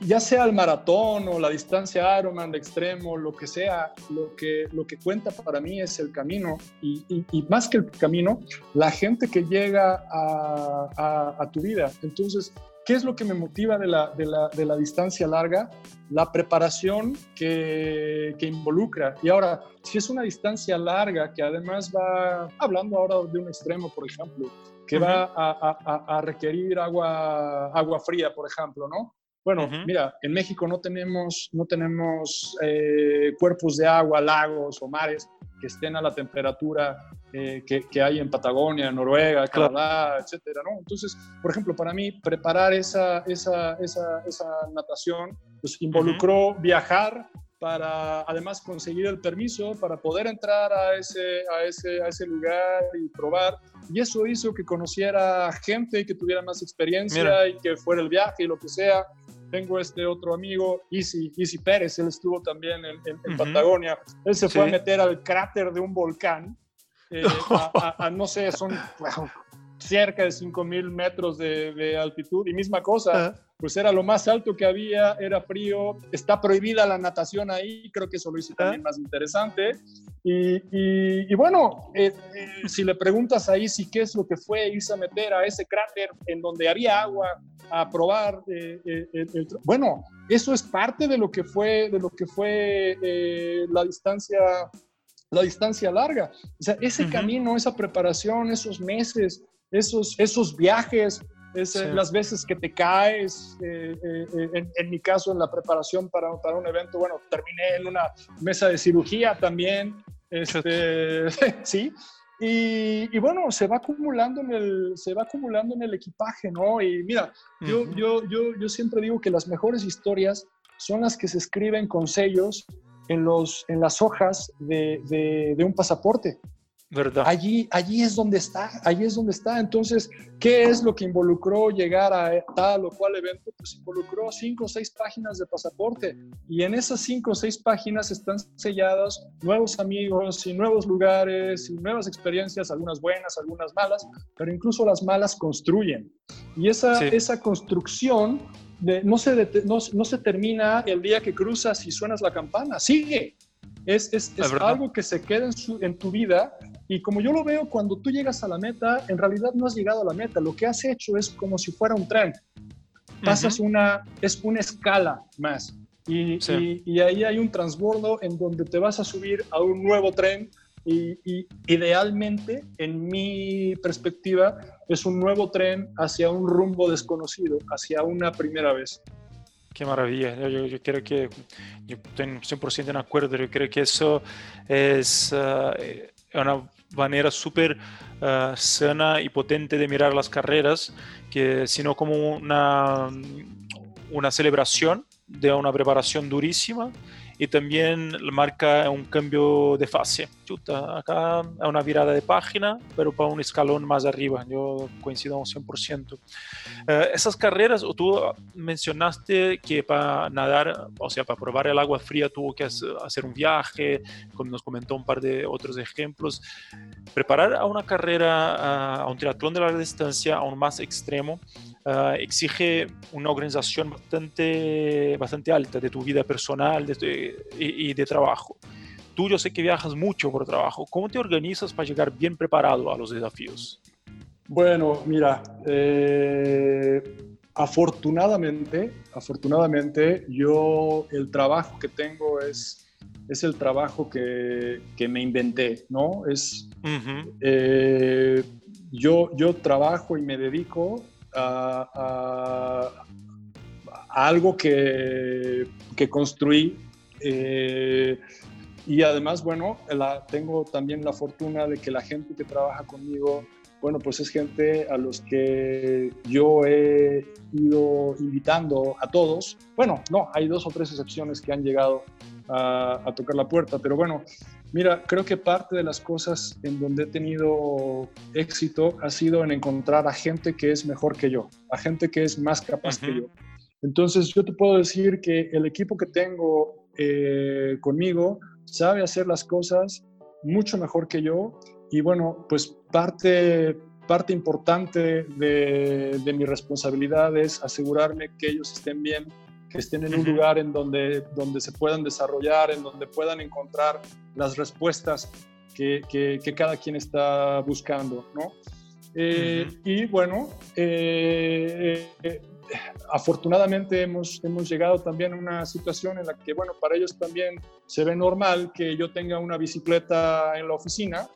ya sea el maratón o la distancia Ironman de extremo, lo que sea, lo que, lo que cuenta para mí es el camino y, y, más que el camino, la gente que llega a, a, tu vida. Entonces, ¿qué es lo que me motiva de la, de la, de la distancia larga? La preparación que, que, involucra. Y ahora, si es una distancia larga que además va, hablando ahora de un extremo, por ejemplo, que va a, a, a, requerir agua, agua fría, por ejemplo, ¿no? Bueno, mira, en México no tenemos, no tenemos eh, cuerpos de agua, lagos o mares que estén a la temperatura eh, que, hay en Patagonia, Noruega, Canadá, etcétera, ¿no? Entonces, por ejemplo, para mí, preparar esa, esa, esa, esa natación pues, involucró viajar para además conseguir el permiso para poder entrar a ese, a ese, a ese lugar y probar. Y eso hizo que conociera gente y que tuviera más experiencia y que fuera el viaje y lo que sea tengo este otro amigo, Easy, Easy Pérez, él estuvo también en, en, Patagonia. Él se fue a meter al cráter de un volcán, eh, a, no sé, son cerca de 5.000 metros de, de, altitud y misma cosa. Pues era lo más alto que había, era frío, está prohibida la natación ahí, creo que eso lo hizo también más interesante. Y, y, bueno, eh, eh, si le preguntas a Easy qué es lo que fue irse a meter a ese cráter en donde había agua, a probar, eh, bueno, eso es parte de lo que fue, de lo que fue la distancia la distancia larga. O sea, ese camino, esa preparación, esos meses, esos, esos viajes, las veces que te caes, en, en, mi caso en la preparación para, para, un evento, bueno, terminé en una mesa de cirugía también, este, sí, y, bueno, se va acumulando en el, se va acumulando en el equipaje, ¿no? Y mira, yo, yo, yo, yo siempre digo que las mejores historias son las que se escriben con sellos en, los, en las hojas de, de, de un pasaporte. Allí, allí es donde está, allí es donde está. Entonces, ¿qué es lo que involucró llegar a tal o cual evento? Pues involucró cinco o seis páginas de pasaporte y en esas cinco o seis páginas están sellados nuevos amigos y nuevos lugares y nuevas experiencias, algunas buenas, algunas malas, pero incluso las malas construyen. Y esa, esa construcción de, no, se no, no se termina el día que cruzas y suenas la campana, sigue. Es, es, es algo que se queda en, su, en, tu vida y como yo lo veo, cuando tú llegas a la meta, en realidad no has llegado a la meta. Lo que has hecho es como si fuera un tren. Pasas una, es una escala más. Y, y, ahí hay un transbordo en donde te vas a subir a un nuevo tren y, y, idealmente, en mi perspectiva, es un nuevo tren hacia un rumbo desconocido, hacia una primera vez. Qué maravilla. Yo, yo, creo que yo estoy 100% de acuerdo. Yo creo que eso es uh, una manera súper uh, sana y potente de mirar las carreras, que sino como una, una celebración de una preparación durísima y también marca un cambio de fase. Acá es una virada de página, pero para un escalón más arriba. Yo coincido un 100%. Eh, esas carreras, tú mencionaste que para nadar, o sea, para probar el agua fría tuvo que hacer un viaje, como nos comentó un par de otros ejemplos. Preparar a una carrera, a un triatlón de larga distancia aún más extremo, Uh, exige una organización bastante, bastante alta de tu vida personal de, y, y, de trabajo. Tú yo sé que viajas mucho por trabajo. ¿Cómo te organizas para llegar bien preparado a los desafíos? Bueno, mira, eh, afortunadamente, afortunadamente yo el trabajo que tengo es, es el trabajo que, que me inventé, ¿no? Es, uh -huh. eh, yo, yo trabajo y me dedico a, algo que, que construí. Eh, y además, bueno, la, tengo también la fortuna de que la gente que trabaja conmigo, bueno, pues es gente a los que yo he ido invitando a todos. Bueno, no, hay dos o tres excepciones que han llegado a, a tocar la puerta, pero bueno, Mira, creo que parte de las cosas en donde he tenido éxito ha sido en encontrar a gente que es mejor que yo, a gente que es más capaz que yo. Entonces yo te puedo decir que el equipo que tengo eh, conmigo sabe hacer las cosas mucho mejor que yo. Y bueno, pues parte, parte importante de, de mi responsabilidad es asegurarme que ellos estén bien que estén en un lugar en donde, donde se puedan desarrollar, en donde puedan encontrar las respuestas que, que, cada quien está buscando, ¿no? Eh, y bueno, eh, eh, afortunadamente hemos, hemos llegado también a una situación en la que, bueno, para ellos también se ve normal que yo tenga una bicicleta en la oficina,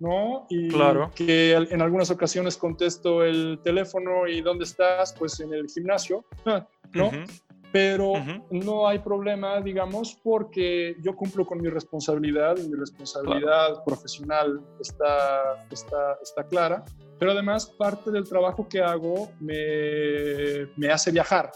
¿no? Y que en algunas ocasiones contesto el teléfono y ¿dónde estás? Pues en el gimnasio, ¿no? Pero no hay problema, digamos, porque yo cumplo con mi responsabilidad y mi responsabilidad profesional está, está, está clara pero además parte del trabajo que hago me, me hace viajar.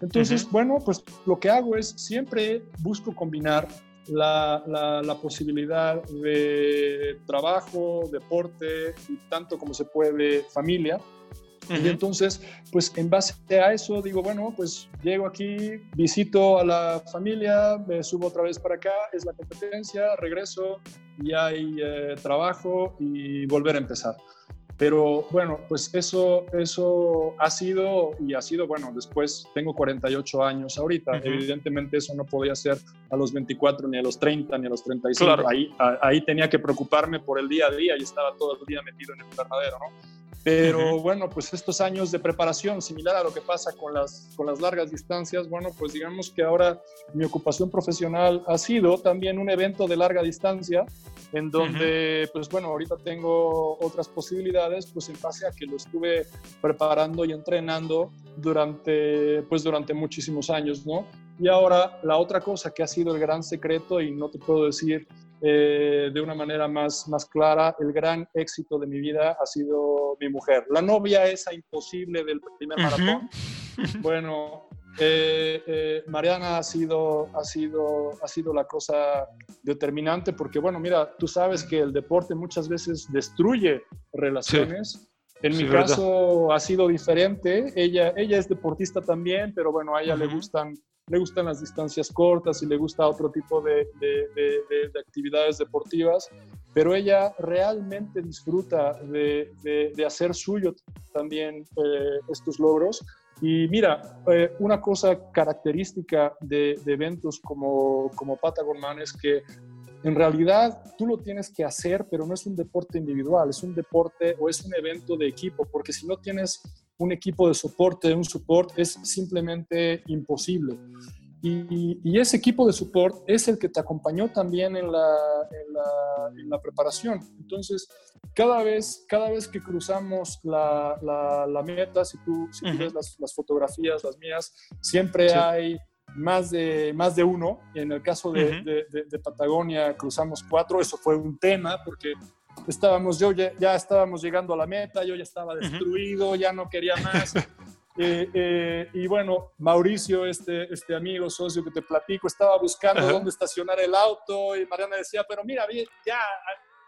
Entonces, bueno, pues lo que hago es siempre busco combinar la, la, posibilidad de trabajo, deporte y tanto como se puede familia. Y entonces, pues en base a eso digo, bueno, pues llego aquí, visito a la familia, me subo otra vez para acá, es la competencia, regreso y hay eh, trabajo y volver a empezar. Pero bueno, pues eso, eso ha sido y ha sido, bueno, después tengo 48 años ahorita. Evidentemente eso no podía ser a los 24, ni a los 30, ni a los 35. Ahí, ahí tenía que preocuparme por el día a día y estaba todo el día metido en el invernadero, ¿no? Pero bueno, pues estos años de preparación, similar a lo que pasa con las, con las largas distancias, bueno, pues digamos que ahora mi ocupación profesional ha sido también un evento de larga distancia, en donde, pues bueno, ahorita tengo otras posibilidades, pues en base a que lo estuve preparando y entrenando durante, pues durante muchísimos años, ¿no? Y ahora la otra cosa que ha sido el gran secreto, y no te puedo decir eh, de una manera más, más clara, el gran éxito de mi vida ha sido mi mujer. La novia esa imposible del primer maratón. Bueno, eh, eh, Mariana ha sido, ha, sido, ha sido la cosa determinante porque, bueno, mira, tú sabes que el deporte muchas veces destruye relaciones. En mi caso ha sido diferente. Ella, ella es deportista también, pero bueno, a ella le gustan le gustan las distancias cortas y le gusta otro tipo de, de, actividades deportivas, pero ella realmente disfruta de, hacer suyo también eh, estos logros. Y mira, eh, una cosa característica de, eventos como, como Patagon Man es que en realidad tú lo tienes que hacer, pero no es un deporte individual, es un deporte o es un evento de equipo, porque si no tienes un equipo de soporte, un support, es simplemente imposible. Y, ese equipo de support es el que te acompañó también en la, en la, preparación. Entonces, cada vez, cada vez que cruzamos la, la meta, si tú, si ves las, las, fotografías, las mías, siempre hay más de, más de uno. Y en el caso de, de, Patagonia cruzamos cuatro. Eso fue un tema porque estábamos, yo ya, estábamos llegando a la meta, yo ya estaba destruido, ya no quería más. Eh, eh, y bueno, Mauricio, este, este amigo, socio que te platico, estaba buscando dónde estacionar el auto y Mariana decía, pero mira, ya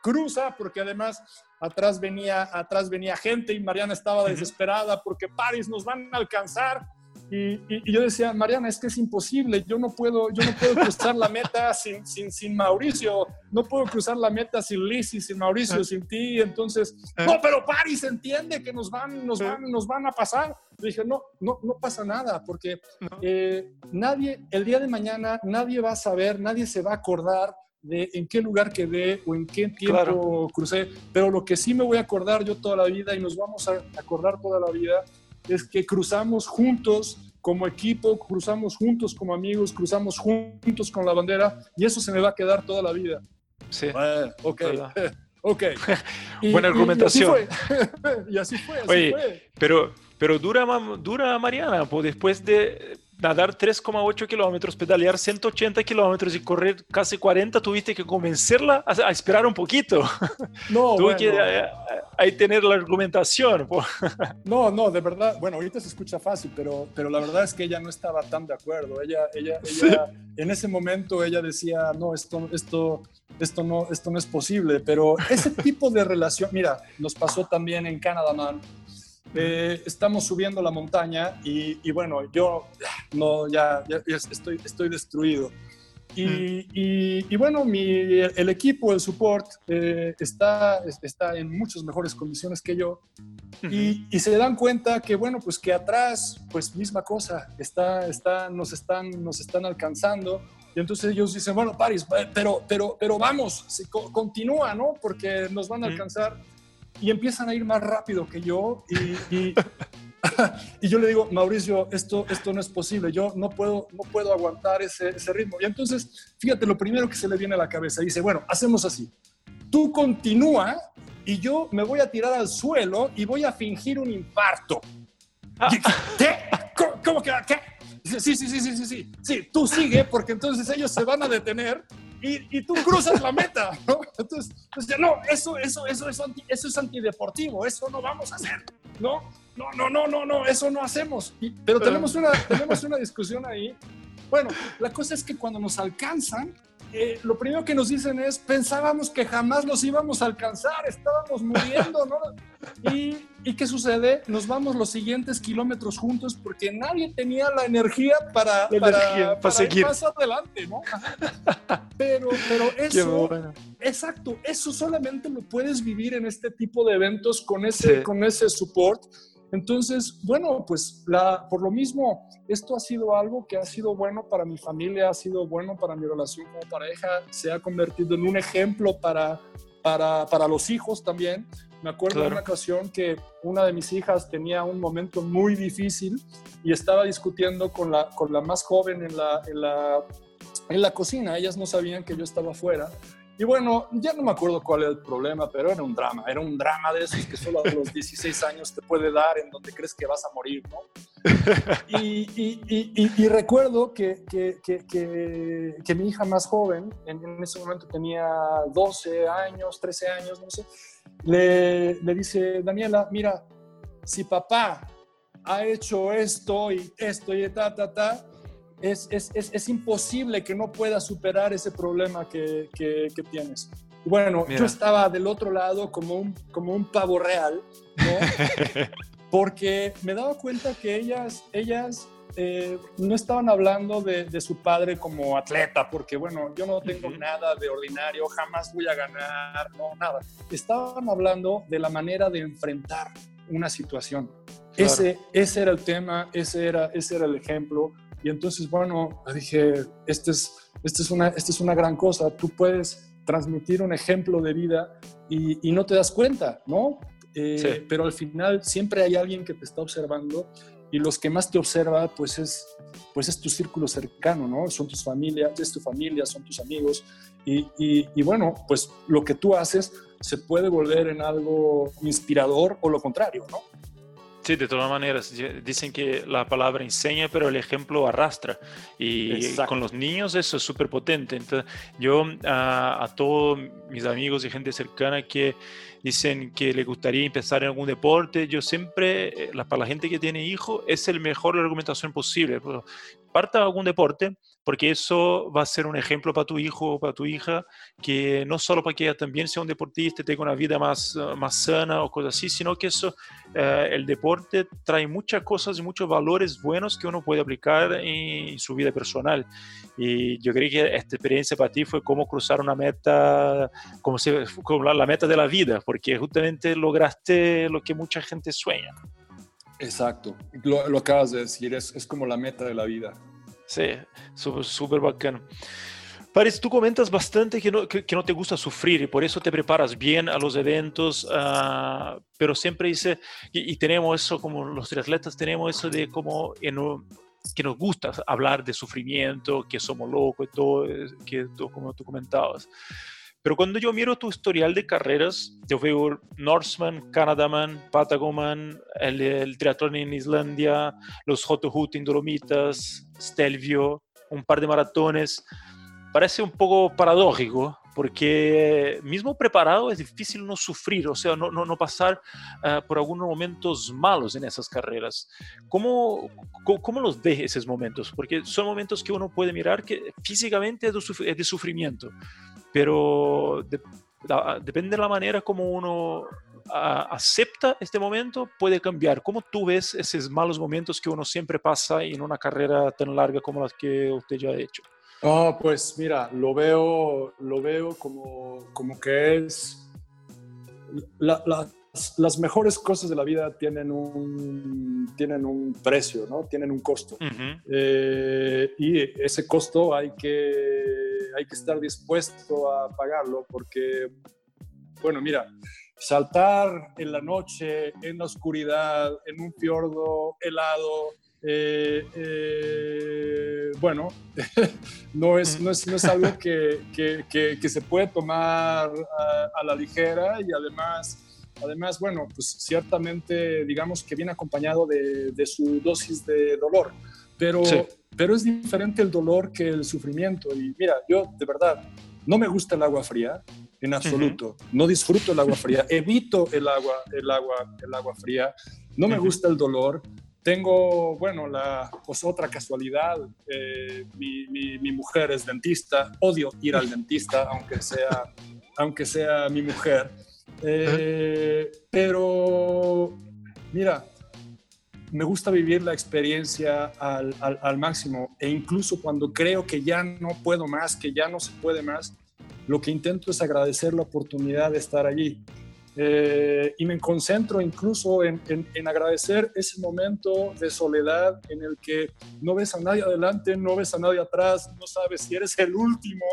cruza, porque además atrás venía, atrás venía gente y Mariana estaba desesperada porque París nos van a alcanzar. Y, yo decía, Mariana, es que es imposible, yo no puedo, yo no puedo cruzar la meta sin, sin, sin Mauricio, no puedo cruzar la meta sin Lizzie, sin Mauricio, sin ti, entonces, no, pero Paris entiende que nos van, nos van, nos van a pasar. Yo dije, no, no, no pasa nada, porque eh, nadie, el día de mañana, nadie va a saber, nadie se va a acordar de en qué lugar quedé o en qué tiempo crucé, pero lo que sí me voy a acordar yo toda la vida y nos vamos a acordar toda la vida es que cruzamos juntos como equipo, cruzamos juntos como amigos, cruzamos juntos con la bandera y eso se me va a quedar toda la vida. Sí. ok. ok. Buena argumentación. Y así fue. Y así fue, Pero, pero dura, dura Mariana, pues después de nadar 3,8 kilómetros, pedalear 180 kilómetros y correr casi 40, tuviste que convencerla a, esperar un poquito. No, Tuve que eh, ahí tener la argumentación. no, no, de verdad, bueno, ahorita se escucha fácil, pero, pero la verdad es que ella no estaba tan de acuerdo. Ella, ella, ella en ese momento ella decía, no, esto, esto, esto no, esto no es posible, pero ese tipo de relación, mira, nos pasó también en Canadá, man eh, estamos subiendo la montaña y, bueno, yo no, ya, estoy, estoy destruido. Y, y, bueno, mi, el equipo, el support, eh, está, está en muchas mejores condiciones que yo. y, y, se dan cuenta que, bueno, pues que atrás, pues misma cosa, está, está, nos, están, nos están alcanzando. Y entonces ellos dicen, bueno, Paris, pero, pero, pero vamos, continúa, ¿no? Porque nos van a alcanzar y empiezan a ir más rápido que yo y, y yo le digo, Mauricio, esto, esto no es posible, yo no puedo, no puedo aguantar ese, ese ritmo. Y entonces, fíjate, lo primero que se le viene a la cabeza, dice, bueno, hacemos así, tú continúa y yo me voy a tirar al suelo y voy a fingir un infarto. Ah. ¿Qué? ¿Cómo, que? ¿Qué? Sí, sí, sí, sí, sí, sí, sí, tú sigue porque entonces ellos se van a detener y, y tú cruzas la meta, ¿no? Entonces, entonces no, eso, eso, eso, eso, eso es antideportivo, eso no vamos a hacer, ¿no? No, no, no, no, no, eso no hacemos. pero tenemos una, tenemos una discusión ahí. Bueno, la cosa es que cuando nos alcanzan, eh, lo primero que nos dicen es, pensábamos que jamás los íbamos a alcanzar, estábamos muriendo, ¿no? Y, y, ¿qué sucede? Nos vamos los siguientes kilómetros juntos porque nadie tenía la energía para, para, seguir más adelante, ¿no? Pero, pero eso, exacto, eso solamente lo puedes vivir en este tipo de eventos con ese, con ese support entonces, bueno, pues la, por lo mismo, esto ha sido algo que ha sido bueno para mi familia, ha sido bueno para mi relación como pareja, se ha convertido en un ejemplo para, para, para los hijos también. Me acuerdo de una ocasión que una de mis hijas tenía un momento muy difícil y estaba discutiendo con la, con la más joven en la, en la, en la cocina. Ellas no sabían que yo estaba afuera y bueno, ya no me acuerdo cuál era el problema, pero era un drama. Era un drama de esos que solo a los 16 años te puede dar en donde crees que vas a morir, ¿no? Y, y, y, recuerdo que, que, que, que, mi hija más joven, en, en, ese momento tenía 12 años, 13 años, no sé, le, le dice, Daniela, mira, si papá ha hecho esto y esto y ta, ta, ta, es, es, es, es, imposible que no puedas superar ese problema que, que, tienes. Bueno, yo estaba del otro lado como un, como un pavo real, ¿no? porque me daba cuenta que ellas, ellas eh, no estaban hablando de, de, su padre como atleta, porque bueno, yo no tengo nada de ordinario, jamás voy a ganar, no, nada. Estaban hablando de la manera de enfrentar una situación. Ese, ese era el tema, ese era, ese era el ejemplo. Y entonces, bueno, dije, esta es, este es, una, esta es una gran cosa, tú puedes transmitir un ejemplo de vida y, y no te das cuenta, ¿no? Eh, pero al final siempre hay alguien que te está observando y los que más te observa, pues es, pues es tu círculo cercano, ¿no? Son tus familias, es tu familia, son tus amigos. Y, y, y, bueno, pues lo que tú haces se puede volver en algo inspirador o lo contrario, ¿no? Sí, de todas maneras, dicen que la palabra enseña, pero el ejemplo arrastra. Y con los niños eso es súper potente. Entonces, yo a, a, todos mis amigos y gente cercana que dicen que le gustaría empezar en algún deporte, yo siempre, eh, para la gente que tiene hijos, es el mejor argumentación posible. Parta algún deporte, porque eso va a ser un ejemplo para tu hijo o para tu hija, que no solo para que ella también sea un deportista, tenga una vida más, uh, más sana o cosas así, sino que eso, uh, el deporte trae muchas cosas y muchos valores buenos que uno puede aplicar en, su vida personal. Y yo creo que esta experiencia para ti fue como cruzar una meta, como, la meta de la vida, porque justamente lograste lo que mucha gente sueña. Exacto, lo, lo acabas de decir, es, es como la meta de la vida. Sí, súper bacano. Paris, tú comentas bastante que no, que, no, te gusta sufrir y por eso te preparas bien a los eventos, uh, pero siempre dice, y, tenemos eso como los triatletas, tenemos eso de como que nos gusta hablar de sufrimiento, que somos locos y todo, que, todo, como tú comentabas. Pero cuando yo miro tu historial de carreras, yo veo Norseman, Canadaman, Patagoman, el, el triatlón en Islandia, los Hotohut en Dolomitas, Stelvio, un par de maratones. Parece un poco paradójico, porque mismo preparado es difícil no sufrir, o sea, no, no, no pasar uh, por algunos momentos malos en esas carreras. ¿Cómo, cómo, los ves esos momentos? Porque son momentos que uno puede mirar que físicamente es de, es de sufrimiento, pero depende de la manera como uno acepta este momento, puede cambiar. ¿Cómo tú ves esos malos momentos que uno siempre pasa en una carrera tan larga como la que usted ya ha hecho? Oh, pues mira, lo veo, lo veo como, como que es la, la, las mejores cosas de la vida tienen un, tienen un precio, ¿no? Tienen un costo. Uh -huh. eh, y ese costo hay que, hay que estar dispuesto a pagarlo porque, bueno, mira, saltar en la noche, en la oscuridad, en un fiordo helado, eh, eh, bueno, no, es, no, es, no, es, algo que, que, que, se puede tomar a, la ligera y además, además, bueno, pues ciertamente digamos que viene acompañado de, de su dosis de dolor, pero, pero es diferente el dolor que el sufrimiento. Y mira, yo de verdad no me gusta el agua fría, en absoluto. No disfruto el agua fría, evito el agua, el agua, el agua fría. No me gusta el dolor. Tengo, bueno, la pues, otra casualidad. Eh, mi, mujer es dentista. Odio ir al dentista, aunque sea, aunque sea mi mujer. Eh, pero, mira, me gusta vivir la experiencia al, máximo e incluso cuando creo que ya no puedo más, que ya no se puede más, lo que intento es agradecer la oportunidad de estar allí. Eh, y me concentro incluso en, en, agradecer ese momento de soledad en el que no ves a nadie adelante, no ves a nadie atrás, no sabes si eres el último,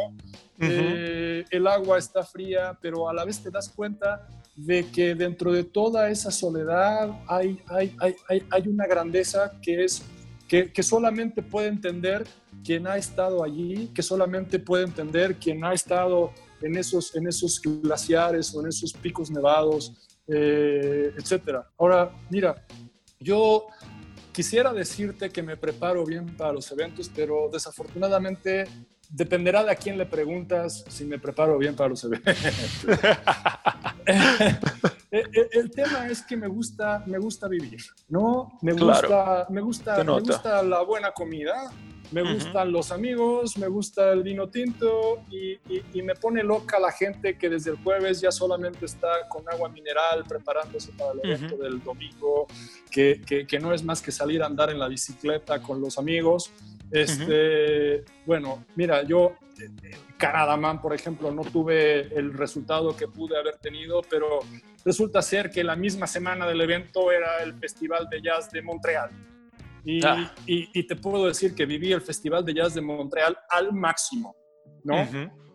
eh, el agua está fría, pero a la vez te das cuenta de que dentro de toda esa soledad hay, hay, hay, hay una grandeza que es que, que, solamente puede entender quien ha estado allí, que solamente puede entender quien ha estado en esos, en esos glaciares o en esos picos nevados, eh, etc. Ahora, mira, yo quisiera decirte que me preparo bien para los eventos, pero desafortunadamente dependerá de a quién le preguntas si me preparo bien para los eventos. el, tema es que me gusta, me gusta vivir, ¿no? Me gusta, me gusta, me gusta la buena comida, me gustan los amigos, me gusta el vino tinto y, me pone loca la gente que desde el jueves ya solamente está con agua mineral preparándose para el evento del domingo, que, que, no es más que salir a andar en la bicicleta con los amigos. Este, Bueno, mira, yo Canadá por ejemplo, no tuve el resultado que pude haber tenido, pero resulta ser que la misma semana del evento era el Festival de Jazz de Montreal. Ah. Y, te puedo decir que viví el Festival de Jazz de Montreal al máximo, ¿no?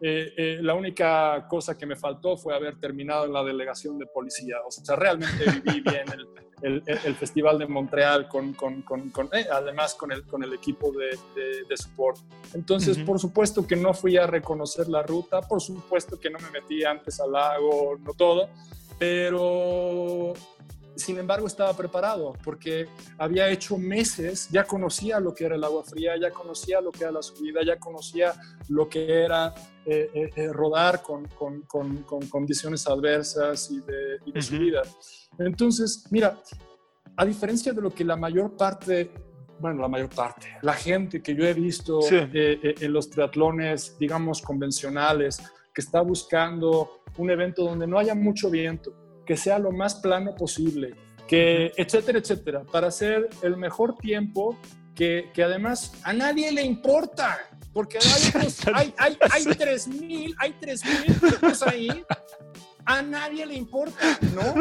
Eh, eh, la única cosa que me faltó fue haber terminado en la delegación de policía. O sea, realmente viví bien el, el, Festival de Montreal, con, con, con, eh, además con el, con el equipo de, de, support. Entonces, por supuesto que no fui a reconocer la ruta, por supuesto que no me metí antes al lago, no todo, pero sin embargo, estaba preparado porque había hecho meses, ya conocía lo que era el agua fría, ya conocía lo que era la subida, ya conocía lo que era eh, eh, eh, rodar con, con, con, condiciones adversas y de, y subida. Entonces, mira, a diferencia de lo que la mayor parte bueno, la mayor parte, la gente que yo he visto en los triatlones, digamos, convencionales, que está buscando un evento donde no haya mucho viento, que sea lo más plano posible, que etcétera, etcétera, para hacer el mejor tiempo que, que además a nadie le importa, porque hay, hay, hay, 3.000, hay 3.000 ahí, a nadie le importa, ¿no?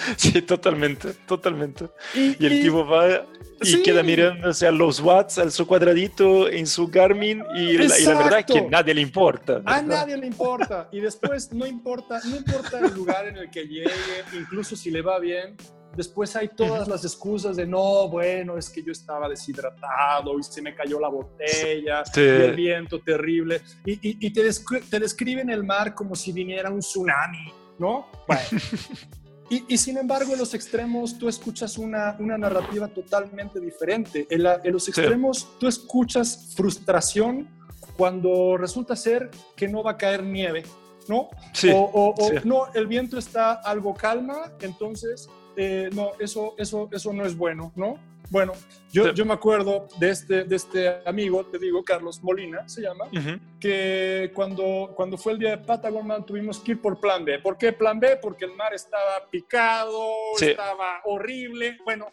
Sí, totalmente, totalmente. Y, el tipo va y queda mirando a los watts, al su cuadradito en su Garmin y la, y la, verdad es que nadie le importa. A nadie le importa. Y después no importa, no importa el lugar en el que llegue, incluso si le va bien, después hay todas las excusas de no, bueno, es que yo estaba deshidratado y se me cayó la botella, el viento terrible. Y, y, y te, te describen el mar como si viniera un tsunami, ¿no? Bueno. Y, sin embargo, en los extremos tú escuchas una, una narrativa totalmente diferente. En, los extremos tú escuchas frustración cuando resulta ser que no va a caer nieve, ¿no? Sí, o, no, el viento está algo calma, entonces, eh, no, eso, eso, eso no es bueno, ¿no? Bueno, yo, yo me acuerdo de este, de este amigo, te digo, Carlos Molina se llama, que cuando, cuando fue el día de Patagonia tuvimos que ir por plan B. ¿Por qué plan B? Porque el mar estaba picado, estaba horrible. Bueno,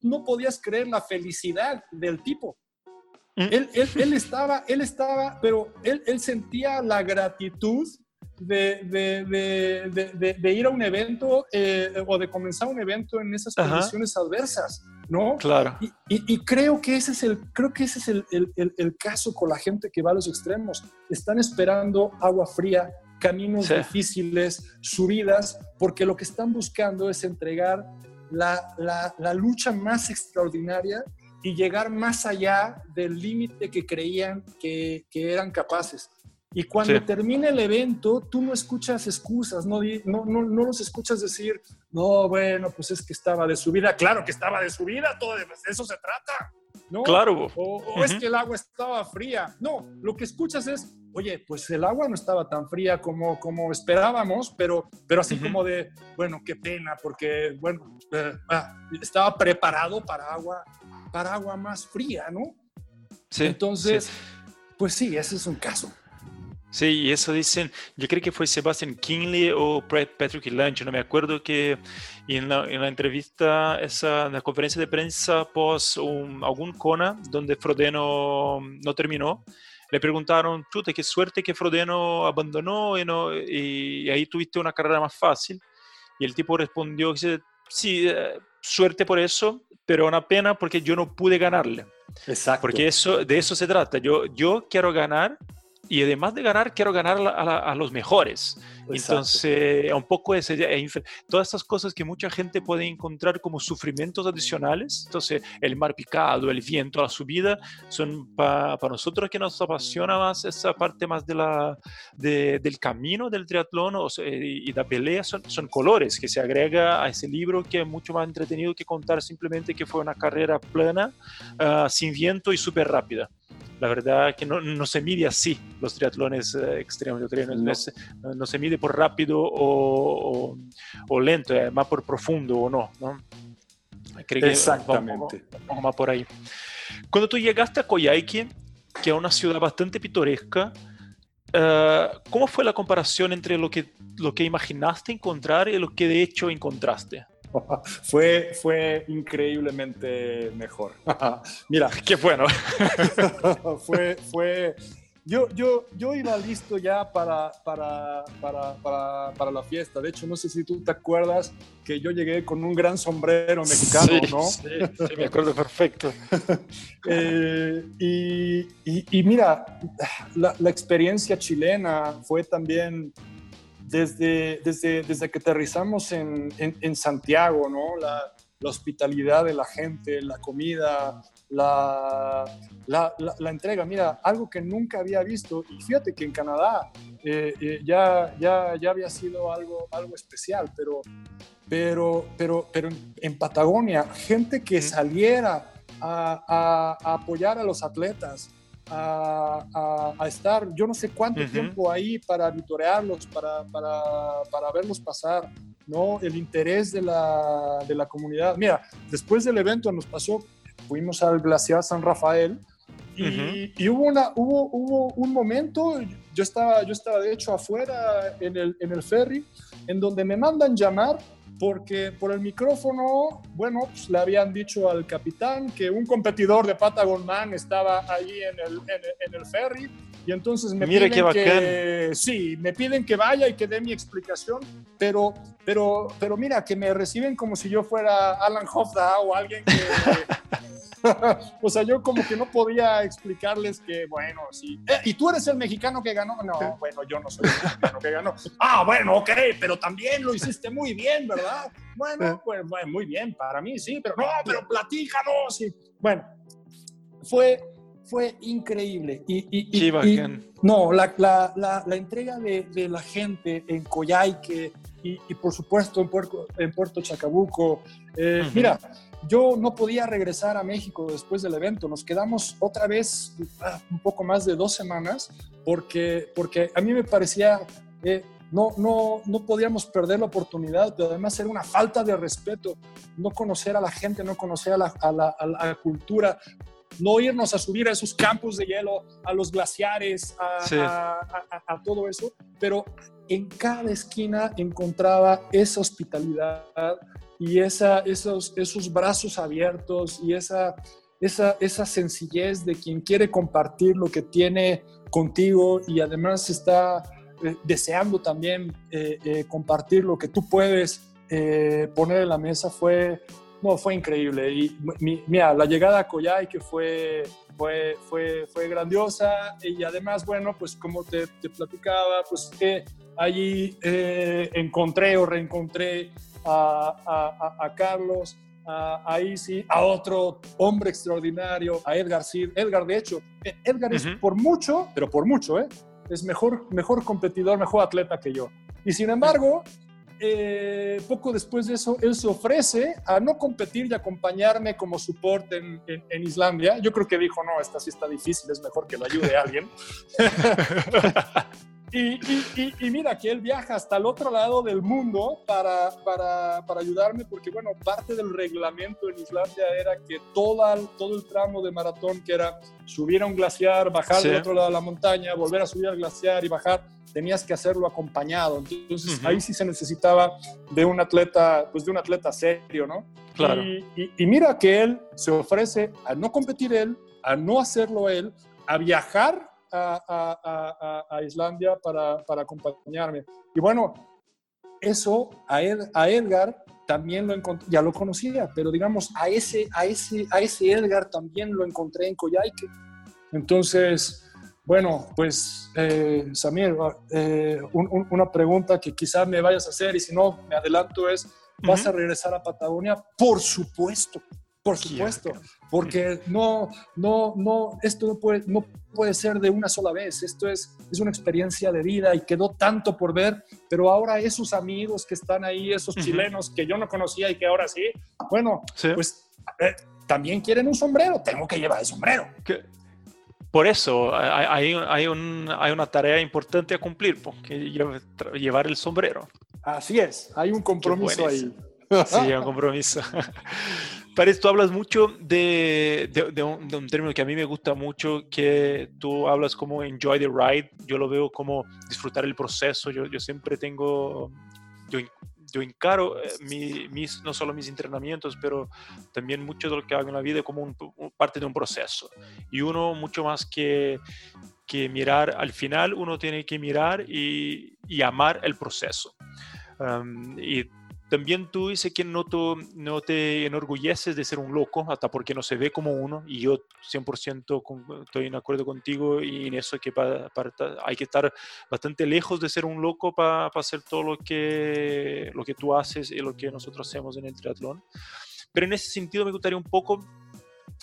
no podías creer la felicidad del tipo. Mm. Él, él, él, estaba, él estaba, pero él, él sentía la gratitud de, de, de, de, ir a un evento eh, o de comenzar un evento en esas condiciones adversas, ¿no? Claro. Y, y, creo que ese es, el, creo que ese es el, el, el, caso con la gente que va a los extremos. Están esperando agua fría caminos difíciles, subidas, porque lo que están buscando es entregar la, la, lucha más extraordinaria y llegar más allá del límite que creían que, que, eran capaces. Y cuando termina el evento, tú no escuchas excusas, no, no, no, no, los escuchas decir, no, bueno, pues es que estaba de subida. Claro que estaba de subida, todo de eso se trata. ¿no? Claro. O, es que el agua estaba fría. No, lo que escuchas es, oye, pues el agua no estaba tan fría como, como esperábamos, pero, pero así como de, bueno, qué pena, porque, bueno, eh, ah, estaba preparado para agua, para agua más fría, ¿no? Sí. Entonces, pues sí, ese es un caso. Sí, y eso dicen, yo creo que fue Sebastian Kingley o Patrick Lange, no me acuerdo que en la, en la entrevista, esa, en la conferencia de prensa post un, algún Kona, donde Frodeno no terminó, le preguntaron, chuta, qué suerte que Frodeno abandonó y, no, y, ahí tuviste una carrera más fácil. Y el tipo respondió, sí, eh, suerte por eso, pero una pena porque yo no pude ganarle. Exacto. Porque eso, de eso se trata. Yo, yo quiero ganar y además de ganar, quiero ganar a, los mejores. Entonces, un poco ese, todas estas cosas que mucha gente puede encontrar como sufrimientos adicionales. Entonces, el mar picado, el viento, la subida, son para nosotros que nos apasiona más esa parte más de la, del camino del triatlón y la pelea, son, son colores que se agrega a ese libro que es mucho más entretenido que contar simplemente que fue una carrera plana, ah, sin viento y súper rápida la verdad que no, no, se mide así los triatlones eh, extremos. No. no. se mide por rápido o, o, lento, eh, más por profundo o no. ¿no? Exactamente. vamos, más por ahí. Cuando tú llegaste a Coyhaique, que es una ciudad bastante pintoresca, uh, ¿cómo fue la comparación entre lo que, lo que imaginaste encontrar y lo que de hecho encontraste? fue, fue increíblemente mejor. Mira. Qué bueno. fue, fue, yo, yo, yo iba listo ya para, para, para, para, para la fiesta. De hecho, no sé si tú te acuerdas que yo llegué con un gran sombrero mexicano, ¿no? Sí, sí, me acuerdo perfecto. Eh, y, y, y, mira, la, la experiencia chilena fue también desde, desde, desde que aterrizamos en, en, Santiago, ¿no? La, la, hospitalidad de la gente, la comida, la, la, la, entrega. Mira, algo que nunca había visto, y fíjate que en Canadá eh, eh, ya, ya, ya había sido algo, algo especial, pero, pero, pero, pero en, Patagonia, gente que saliera a, a, a apoyar a los atletas, a, estar yo no sé cuánto tiempo ahí para vitorearlos, para, para, para, verlos pasar, ¿no? El interés de la, de la comunidad. Mira, después del evento nos pasó, fuimos al glaciar San Rafael y, y, hubo, una, hubo, hubo un momento, yo estaba, yo estaba de hecho afuera en el, en el ferry, en donde me mandan llamar porque por el micrófono, bueno, pues le habían dicho al capitán que un competidor de Patagon Man estaba ahí en el, en, el ferry y entonces me piden que sí, me piden que vaya y que dé mi explicación, pero pero pero mira que me reciben como si yo fuera Alan Hofda o alguien que o sea, yo como que no podía explicarles que, bueno, sí. Eh, ¿Y tú eres el mexicano que ganó? No, bueno, yo no soy el mexicano que ganó. Ah, bueno, ok, pero también lo hiciste muy bien, ¿verdad? Bueno, pues muy bien, para mí sí, pero no, pero platícanos. Sí. Bueno, fue, fue increíble. Y, y, no, la, la, la, entrega de, de, la gente en Coyhaique y, y por supuesto en Puerto, en Puerto Chacabuco. Eh, mira, yo no podía regresar a México después del evento. Nos quedamos otra vez ah, un poco más de dos semanas porque, porque a mí me parecía... Eh, no, no, no podíamos perder la oportunidad, pero además era una falta de respeto no conocer a la gente, no conocer a la, a la, a la cultura, no irnos a subir a esos campos de hielo, a los glaciares, a, a, todo eso, pero en cada esquina encontraba esa hospitalidad, y esa, esos, esos brazos abiertos y esa, esa, esa sencillez de quien quiere compartir lo que tiene contigo y además está eh, deseando también eh, eh, compartir lo que tú puedes poner en la mesa fue, no, fue increíble. Y mira, la llegada a Coyay que fue, fue, fue, fue grandiosa y además, bueno, pues como te, te platicaba, pues allí encontré o reencontré a, a, Carlos, a, a Isi, a otro hombre extraordinario, a Edgar Cid. Edgar, de hecho, e, Edgar es por mucho, pero por mucho, ¿eh? es mejor, mejor competidor, mejor atleta que yo. Y sin embargo, eh, poco después de eso, él se ofrece a no competir y acompañarme como support en, en, Islandia. Yo creo que dijo, no, esta sí está difícil, es mejor que lo ayude a alguien. Y, y, mira que él viaja hasta el otro lado del mundo para, para, para, ayudarme, porque bueno, parte del reglamento en Islandia era que todo el, todo el tramo de maratón, que era subir a un glaciar, bajar del otro lado de la montaña, volver a subir al glaciar y bajar, tenías que hacerlo acompañado. Entonces ahí sí se necesitaba de un atleta, pues de un atleta serio, ¿no? Claro. y mira que él se ofrece a no competir él, a no hacerlo él, a viajar a, Islandia para, acompañarme. Y bueno, eso a, a Edgar también lo encontré, ya lo conocía, pero digamos, a ese, a ese, a ese Edgar también lo encontré en Coyhaique. Entonces, bueno, pues, eh, Samir, eh, una pregunta que quizás me vayas a hacer y si no, me adelanto es, ¿vas a regresar a Patagonia? Por supuesto, por supuesto, porque no, no, no, esto no puede, no puede ser de una sola vez, esto es, es una experiencia de vida y quedó tanto por ver, pero ahora esos amigos que están ahí, esos chilenos que yo no conocía y que ahora sí, bueno, pues eh, también quieren un sombrero, tengo que llevar el sombrero. Por eso hay, hay, un, hay, una tarea importante a cumplir, porque llevar el sombrero. Así es, hay un compromiso ahí. Sí, hay un compromiso. Paris, tú hablas mucho de, de, un, término que a mí me gusta mucho, que tú hablas como enjoy the ride. Yo lo veo como disfrutar el proceso. Yo, yo siempre tengo, yo, yo encaro eh, mis, no solo mis entrenamientos, pero también mucho de lo que hago en la vida como un, parte de un proceso. Y uno mucho más que, que mirar al final, uno tiene que mirar y, y amar el proceso. Um, y también tú dices que no, no te enorgulleces de ser un loco, hasta porque no se ve como uno, y yo 100% estoy en acuerdo contigo y en eso que hay que estar bastante lejos de ser un loco para hacer todo lo que, lo que tú haces y lo que nosotros hacemos en el triatlón. Pero en ese sentido me gustaría un poco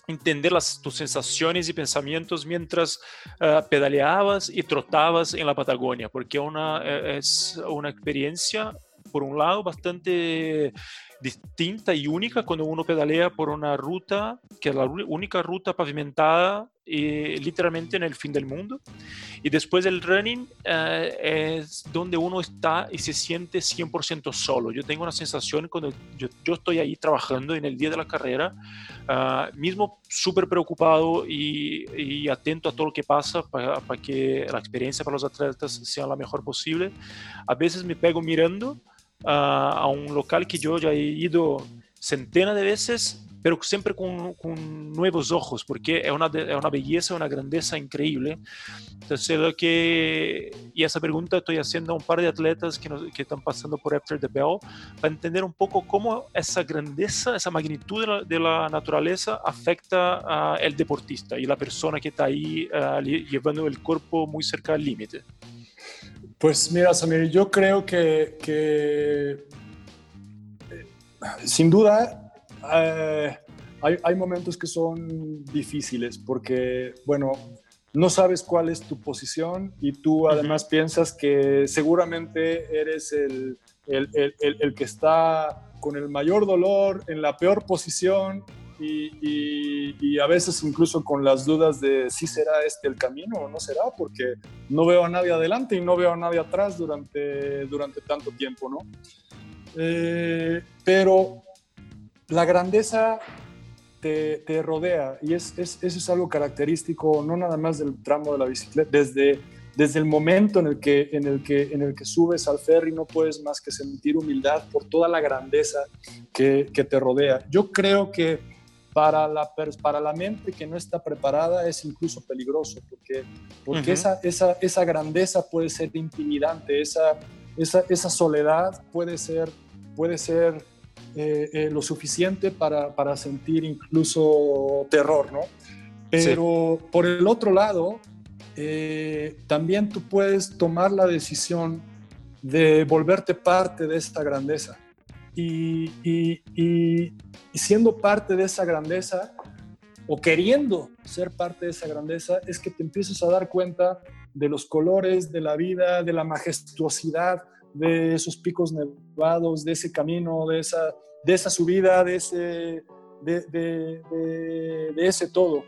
entender las, tus sensaciones y pensamientos mientras ah, pedaleabas y trotabas en la Patagonia, porque una, eh, es una experiencia por un lado, bastante distinta y única cuando uno pedalea por una ruta, que es la única ruta pavimentada eh, literalmente en el fin del mundo. Y después del running eh, es donde uno está y se siente 100% solo. Yo tengo una sensación cuando yo, yo, estoy ahí trabajando en el día de la carrera, uh, mismo súper preocupado y, y, atento a todo lo que pasa para, para que la experiencia para los atletas sea la mejor posible. A veces me pego mirando a un local que yo ya he ido centenas de veces, pero siempre con, con nuevos ojos, porque es una, es una belleza, una grandeza increíble. Entonces, lo que, y esa pregunta estoy haciendo a un par de atletas que, que están pasando por After the Bell, para entender un poco cómo esa grandeza, esa magnitud de la, de la naturaleza afecta al deportista y la persona que está ahí uh, llevando el cuerpo muy cerca al límite. Pues mira, Samir, yo creo que, eh, sin duda eh, hay, momentos que son difíciles porque, bueno, no sabes cuál es tu posición y tú además piensas que seguramente eres el, el, que está con el mayor dolor, en la peor posición y, a veces incluso con las dudas de si será este el camino o no será, porque no veo a nadie adelante y no veo a nadie atrás durante, durante tanto tiempo, ¿no? Eh, pero la grandeza te, te rodea y es, es, eso es algo característico no nada más del tramo de la bicicleta, desde, desde el momento en el, que, en, el que, en el que subes al ferry no puedes más que sentir humildad por toda la grandeza que, que te rodea. Yo creo que para la, para la mente que no está preparada es incluso peligroso, porque, porque esa, esa, esa grandeza puede ser intimidante, esa, esa, esa soledad puede ser, puede ser eh, eh, lo suficiente para, para, sentir incluso terror, ¿no? Pero por el otro lado, eh, también tú puedes tomar la decisión de volverte parte de esta grandeza. Y, y, siendo parte de esa grandeza, o queriendo ser parte de esa grandeza, es que te empiezas a dar cuenta de los colores de la vida, de la majestuosidad de esos picos nevados, de ese camino, de esa, de esa subida, de ese, de, de, de, ese todo.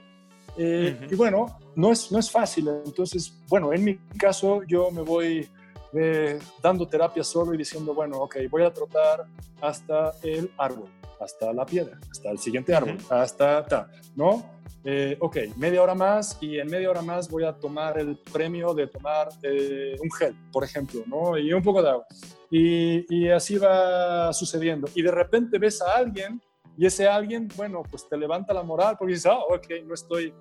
Eh, y bueno, no es, no es fácil. Entonces, bueno, en mi caso yo me voy eh, dando terapia solo y diciendo, bueno, ok, voy a trotar hasta el árbol, hasta la piedra, hasta el siguiente árbol, hasta ta, ¿no? Eh, ok, media hora más y en media hora más voy a tomar el premio de tomar un gel, por ejemplo, ¿no? Y un poco de agua. Y, y así va sucediendo. Y de repente ves a alguien y ese alguien, bueno, pues te levanta la moral porque dices, ah, ok, no estoy,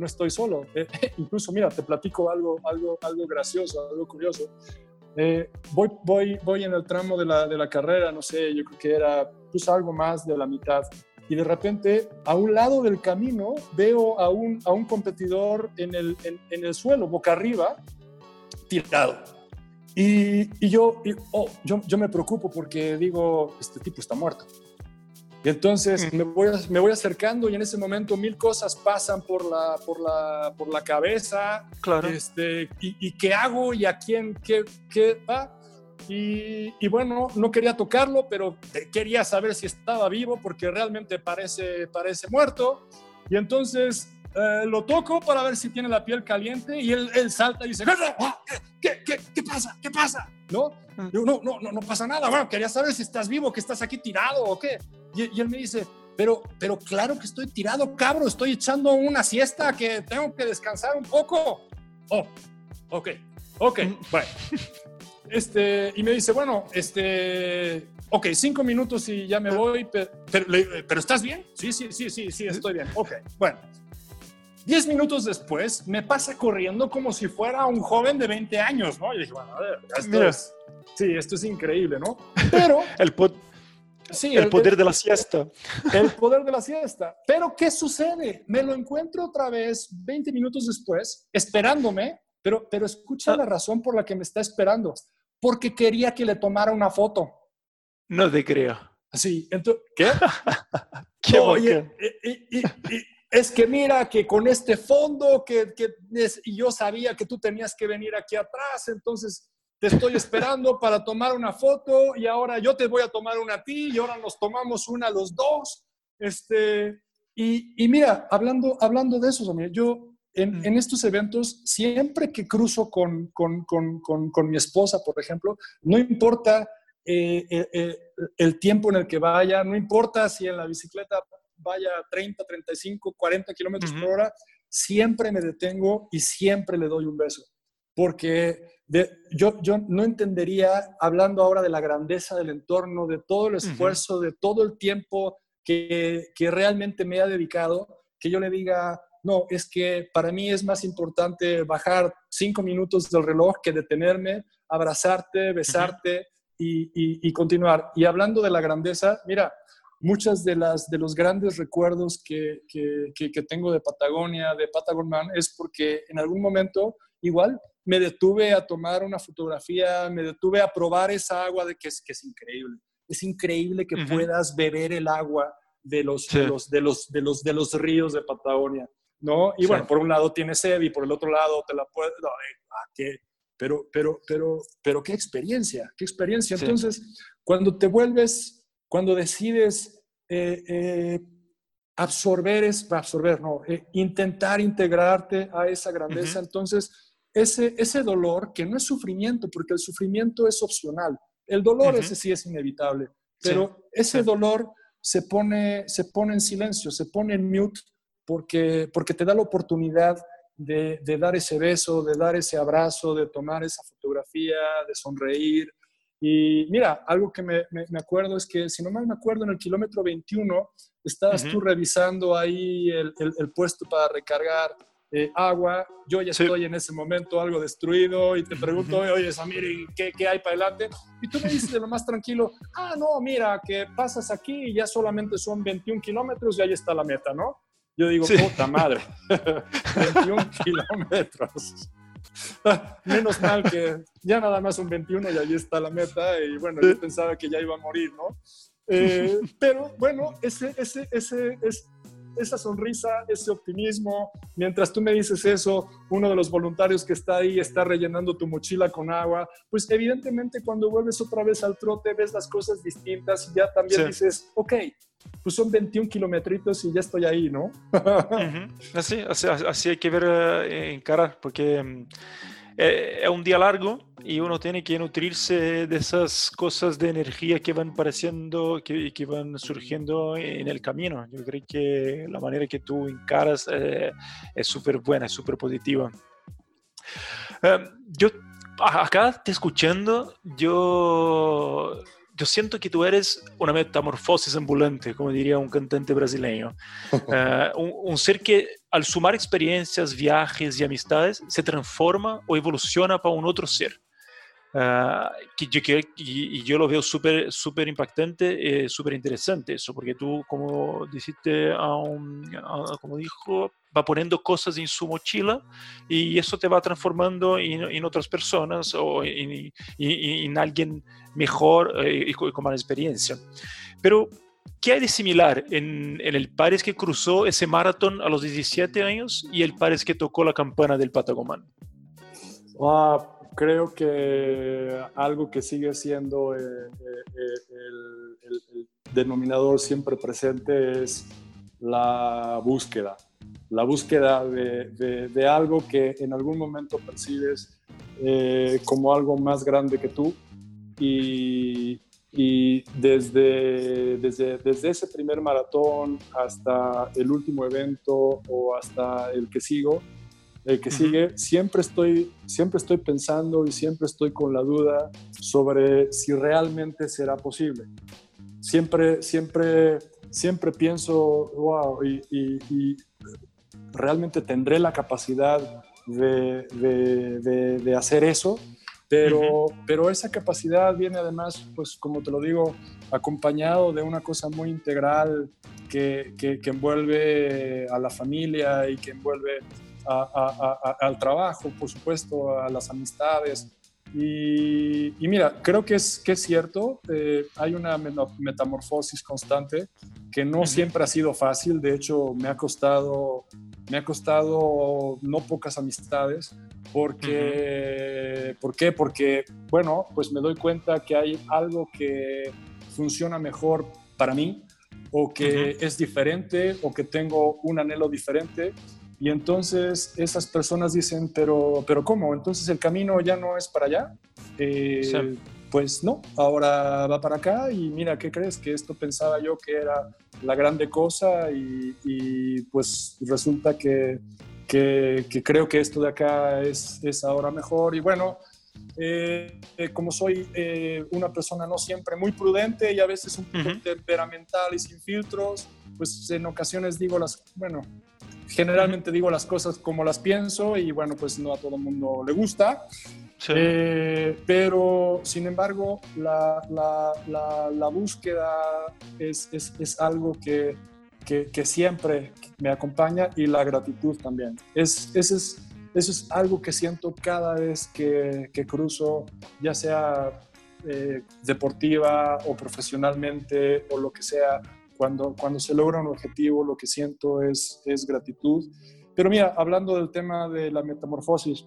no estoy solo. Eh, incluso, mira, te platico algo, algo, algo gracioso, algo curioso. Eh, voy, voy, voy en el tramo de la, de la carrera, no sé, yo creo que era pues algo más de la mitad. Y de repente, a un lado del camino, veo a un, a un competidor en el, en, el suelo, boca arriba, tirado. Y, y yo, oh, yo, yo me preocupo porque digo, este tipo está muerto. Y entonces me, voy, me voy acercando y en ese momento mil cosas pasan por la, por la, por la cabeza. Claro. Este, y, qué hago y a quién, qué, qué va. Y, y, bueno, no quería tocarlo, pero quería saber si estaba vivo porque realmente parece, parece muerto. Y entonces eh, lo toco para ver si tiene la piel caliente y él, él salta y dice, ¿Qué, qué, qué pasa? ¿Qué pasa? ¿No? Yo, no, no, no, no pasa nada. Bueno, quería saber si estás vivo, que estás aquí tirado o qué. Y, él me dice, pero, pero claro que estoy tirado, cabro, estoy echando una siesta que tengo que descansar un poco. Oh, ok, ok, bueno. Este, y me dice, bueno, este, ok, cinco minutos y ya me voy, pero, pero, ¿estás bien? Sí, sí, sí, sí, sí, estoy bien. Ok, bueno. Diez minutos después, me pasa corriendo como si fuera un joven de 20 años, ¿no? Y dije, bueno, a ver, esto es, sí, esto es increíble, ¿no? Pero... el, Sí, el, poder de la siesta. El poder de la siesta. Pero ¿qué sucede? Me lo encuentro otra vez 20 minutos después, esperándome, pero, pero escucha la razón por la que me está esperando. Porque quería que le tomara una foto. No te creo. Sí, entonces, ¿qué? ¿Qué Oye, y, es que mira que con este fondo que, que y yo sabía que tú tenías que venir aquí atrás, entonces te estoy esperando para tomar una foto y ahora yo te voy a tomar una a ti y ahora nos tomamos una los dos. Este, y, y mira, hablando, hablando de eso, yo en, en, estos eventos, siempre que cruzo con, con, con, con mi esposa, por ejemplo, no importa eh, eh, eh, el tiempo en el que vaya, no importa si en la bicicleta vaya 30, 35, 40 kilómetros por hora, siempre me detengo y siempre le doy un beso. Porque yo, yo no entendería, hablando ahora de la grandeza del entorno, de todo el esfuerzo, de todo el tiempo que, que, realmente me ha dedicado, que yo le diga, no, es que para mí es más importante bajar cinco minutos del reloj que detenerme, abrazarte, besarte y, y, continuar. Y hablando de la grandeza, mira, muchas de las de los grandes recuerdos que, que, que tengo de Patagonia, de Patagonman, es porque en algún momento igual me detuve a tomar una fotografía, me detuve a probar esa agua de que es, que es increíble. Es increíble que puedas beber el agua de los, de los, de, los, de, los, de los ríos de Patagonia, ¿no? Y bueno, por un lado tienes sed y por el otro lado te la puedes... No, ah, ¿qué? Pero, pero, pero, pero qué experiencia, qué experiencia. Entonces, cuando te vuelves, cuando decides eh, eh, absorber, es, absorber, no, eh, intentar integrarte a esa grandeza, entonces ese, ese dolor, que no es sufrimiento, porque el sufrimiento es opcional. El dolor ese sí es inevitable, pero ese dolor se pone, se pone en silencio, se pone en mute porque, porque te da la oportunidad de, de, dar ese beso, de dar ese abrazo, de tomar esa fotografía, de sonreír. Y mira, algo que me, me, acuerdo es que, si no mal me acuerdo, en el kilómetro 21 estabas tú revisando ahí el, el, el, puesto para recargar eh, agua, yo ya estoy en ese momento algo destruido y te pregunto, oye, Samir, ¿qué, ¿qué hay para adelante? Y tú me dices de lo más tranquilo, ah, no, mira, que pasas aquí y ya solamente son 21 kilómetros y ahí está la meta, ¿no? Yo digo, puta madre, 21 kilómetros. Menos mal que ya nada más son 21 y ahí está la meta y bueno, yo pensaba que ya iba a morir, ¿no? Eh, pero bueno, ese, ese, ese, es, esa sonrisa, ese optimismo, mientras tú me dices eso, uno de los voluntarios que está ahí está rellenando tu mochila con agua, pues evidentemente cuando vuelves otra vez al trote ves las cosas distintas y ya también dices, ok, pues son 21 kilometritos y ya estoy ahí, ¿no? así, así, así, hay que ver, eh, encarar, porque mm, eh, es un día largo y uno tiene que nutrirse de esas cosas de energía que van apareciendo, que, que van surgiendo en el camino. Yo creo que la manera que tú encaras eh, es súper buena, es súper positiva. yo acá te escuchando, yo yo siento que tú eres una metamorfosis ambulante, como diría un cantante brasileño. Eh, un, ser que al sumar experiencias, viajes y amistades se transforma o evoluciona para un otro ser. Uh, que yo, que, y, yo lo veo súper súper impactante, eh, súper interesante eso, porque tú, como dijiste, a un, como dijo, va poniendo cosas en su mochila y eso te va transformando en, en otras personas o en, en, alguien mejor eh, y, con, más experiencia. Pero, ¿qué hay de similar en, en el Pares que cruzó ese maratón a los 17 años y el Pares que tocó la campana del Patagomán? Ah, creo que algo que sigue siendo eh, eh, el, denominador siempre presente es la búsqueda. La búsqueda de, algo que en algún momento percibes eh, como algo más grande que tú. Y, y desde, desde, desde ese primer maratón hasta el último evento o hasta el que sigo, el que sigue, siempre estoy, siempre estoy pensando y siempre estoy con la duda sobre si realmente será posible. Siempre, siempre, siempre pienso, wow, y, realmente tendré la capacidad de, de, hacer eso, pero, pero esa capacidad viene además, pues como te lo digo, acompañado de una cosa muy integral que, que, que envuelve a la familia y que envuelve al trabajo, por supuesto, a las amistades. Y, mira, creo que es, que es cierto, eh, hay una metamorfosis constante que no siempre ha sido fácil, de hecho me ha costado, me ha costado no pocas amistades, porque, ¿por qué? Porque, bueno, pues me doy cuenta que hay algo que funciona mejor para mí, o que es diferente, o que tengo un anhelo diferente, y entonces esas personas dicen, pero, pero ¿cómo? Entonces el camino ya no es para allá. Eh, pues no, ahora va para acá y mira, ¿qué crees? Que esto pensaba yo que era la grande cosa y, pues resulta que, que, creo que esto de acá es, es ahora mejor. Y bueno, eh, eh, como soy una persona no siempre muy prudente y a veces un poco temperamental y sin filtros, pues en ocasiones digo las, bueno, generalmente digo las cosas como las pienso y bueno, pues no a todo el mundo le gusta. Eh, pero, sin embargo, la, la, la, búsqueda es, es, es algo que, que, que, siempre me acompaña y la gratitud también. Es, eso, es, eso es algo que siento cada vez que, que cruzo, ya sea eh, deportiva o profesionalmente o lo que sea, cuando, cuando se logra un objetivo, lo que siento es, es gratitud. Pero mira, hablando del tema de la metamorfosis,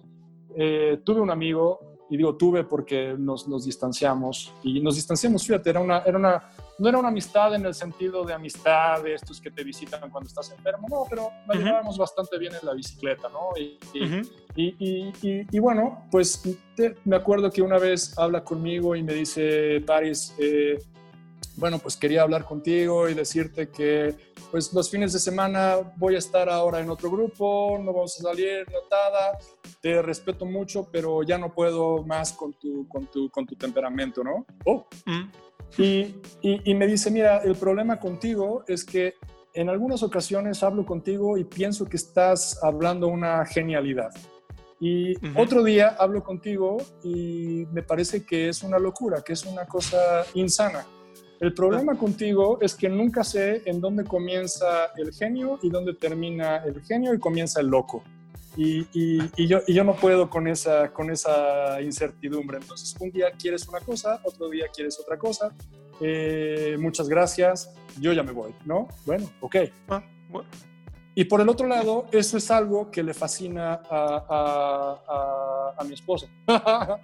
eh, tuve un amigo, y digo tuve porque nos, nos, distanciamos, y nos distanciamos, fíjate, era una, era una, no era una amistad en el sentido de amistad de estos que te visitan cuando estás enfermo, no, pero nos llevábamos bastante bien en la bicicleta, ¿no? Y, y, y, y bueno, pues me acuerdo que una vez habla conmigo y me dice, Paris, eh, bueno, pues quería hablar contigo y decirte que pues los fines de semana voy a estar ahora en otro grupo, no vamos a salir notada, te respeto mucho, pero ya no puedo más con tu, con tu, con tu temperamento, ¿no? Oh. Mm. Y, y, me dice, mira, el problema contigo es que en algunas ocasiones hablo contigo y pienso que estás hablando una genialidad. Y otro día hablo contigo y me parece que es una locura, que es una cosa insana. El problema contigo es que nunca sé en dónde comienza el genio y dónde termina el genio y comienza el loco. Y, y, yo, y yo no puedo con esa, con esa incertidumbre. Entonces, un día quieres una cosa, otro día quieres otra cosa. Eh, muchas gracias, yo ya me voy, ¿no? Bueno, ok. Ah, y por el otro lado, eso es algo que le fascina a, a, a, mi esposa.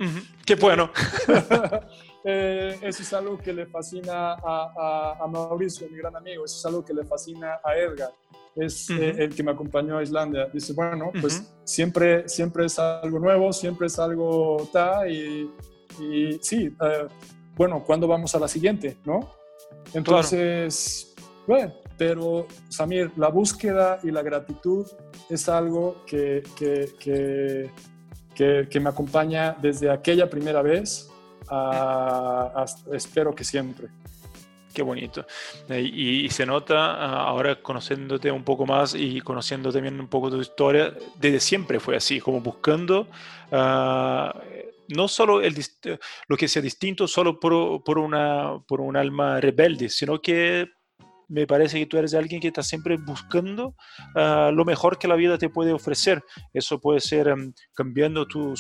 Qué bueno. Eh, eso es algo que le fascina a, Mauricio, mi gran amigo. Eso es algo que le fascina a Edgar es eh, el que me acompañó a Islandia. Dice, bueno, pues siempre, siempre es algo nuevo, siempre es algo ta y, y sí, eh, bueno, ¿cuándo vamos a la siguiente? ¿No? Entonces, bueno, pero Samir, la búsqueda y la gratitud es algo que, que, que, que, me acompaña desde aquella primera vez a, espero que siempre. Qué bonito. Eh, y, se nota ah, ahora conociéndote un poco más y conociendo también un poco tu historia, desde siempre fue así, como buscando uh, no solo el, lo que sea distinto solo por, por, una, por un alma rebelde, sino que me parece que tú eres alguien que está siempre buscando ah, lo mejor que la vida te puede ofrecer. Eso puede ser em, cambiando tu,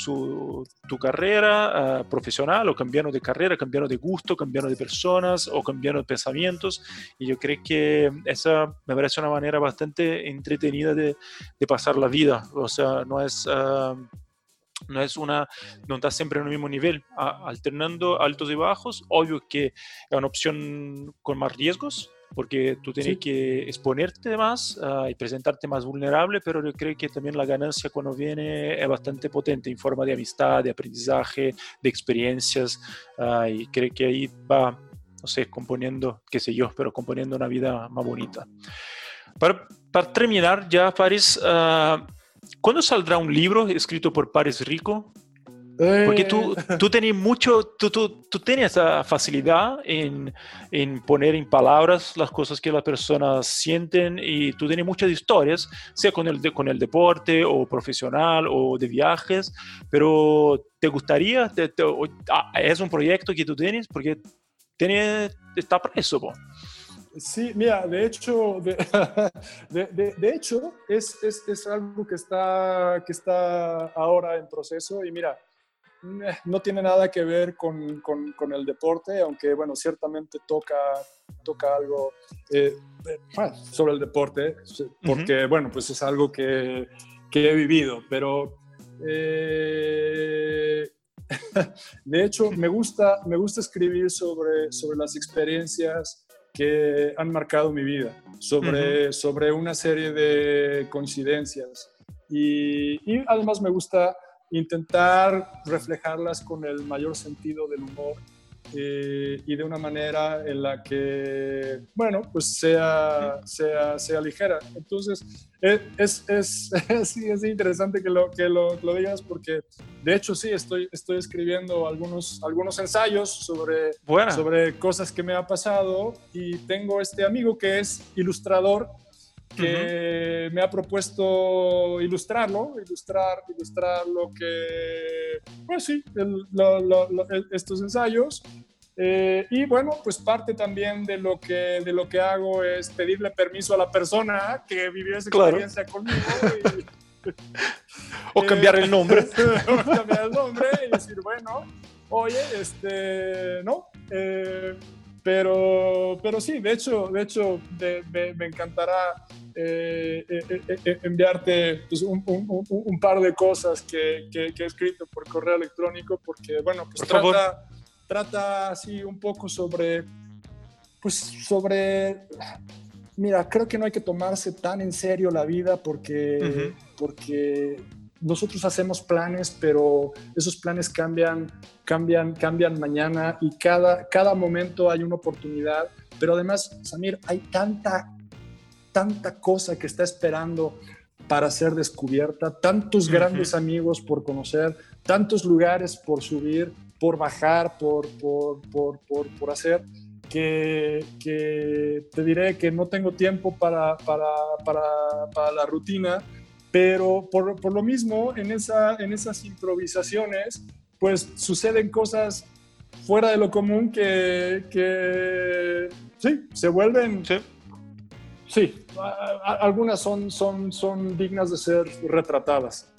tu carrera ah, profesional o cambiando de carrera, cambiando de gusto, cambiando de personas o cambiando de pensamientos. Y yo creo que esa me parece una manera bastante entretenida de, de pasar la vida. O sea, no es... Ah, no es una, no está siempre en el mismo nivel, alternando altos y bajos, obvio que es una opción con más riesgos, porque tú tienes que exponerte más ah, y presentarte más vulnerable, pero yo creo que también la ganancia cuando viene es bastante potente en forma de amistad, de aprendizaje, de experiencias, uh, y creo que ahí va, no sé, componiendo, qué sé yo, pero componiendo una vida más bonita. Para, para terminar ya, Paris, uh, ¿cuándo saldrá un libro escrito por Paris Rico? Porque tú, eh. tú tienes mucho, tú, tú, tú tienes esa facilidad en, en, poner en palabras las cosas que las personas sienten y tú tienes muchas historias, sea con el, con el deporte o profesional o de viajes, pero ¿te gustaría? Ah, ¿Es un proyecto que tú tienes? Porque tiene, está preso. Sí, mira, de hecho, de, de, de, hecho es, es, es, algo que está, que está ahora en proceso y mira, no tiene nada que ver con, con, el deporte, aunque bueno, ciertamente toca, toca algo eh, eh, sobre el deporte, porque bueno, pues es algo que, que he vivido, pero de hecho me gusta, me gusta escribir sobre, sobre las experiencias que han marcado mi vida, sobre, sobre una serie de coincidencias. Y, y además me gusta intentar reflejarlas con el mayor sentido del humor eh, y de una manera en la que, bueno, pues sea, sea, sea ligera. Entonces, eh, es, es, sí, es interesante que, lo, que lo, lo, digas porque, de hecho, sí, estoy, estoy escribiendo algunos, algunos ensayos sobre, sobre cosas que me ha pasado y tengo este amigo que es ilustrador que me ha propuesto ilustrarlo, ilustrar, ilustrar lo que, pues sí, estos ensayos. Eh, y bueno, pues parte también de lo, que, de lo que hago es pedirle permiso a la persona que vivió esa experiencia conmigo. o cambiar el nombre. o cambiar el nombre y decir, bueno, oye, este, ¿no? Eh, pero, pero sí, de hecho, de hecho me encantará eh, eh, eh, enviarte pues, un, par de cosas que, que, he escrito por correo electrónico, porque, bueno, pues trata, trata así un poco sobre, pues sobre, mira, creo que no hay que tomarse tan en serio la vida porque, porque nosotros hacemos planes, pero esos planes cambian, cambian, cambian mañana y cada, cada momento hay una oportunidad. Pero además, Samir, hay tanta tanta cosa que está esperando para ser descubierta, tantos grandes amigos por conocer, tantos lugares por subir, por bajar, por, por, por, por, hacer, que, que, te diré que no tengo tiempo para, para, para, para la rutina, pero por, por, lo mismo, en, esa, en esas improvisaciones, pues suceden cosas fuera de lo común que, que sí, se vuelven... sí, algunas son, son, son dignas de ser retratadas.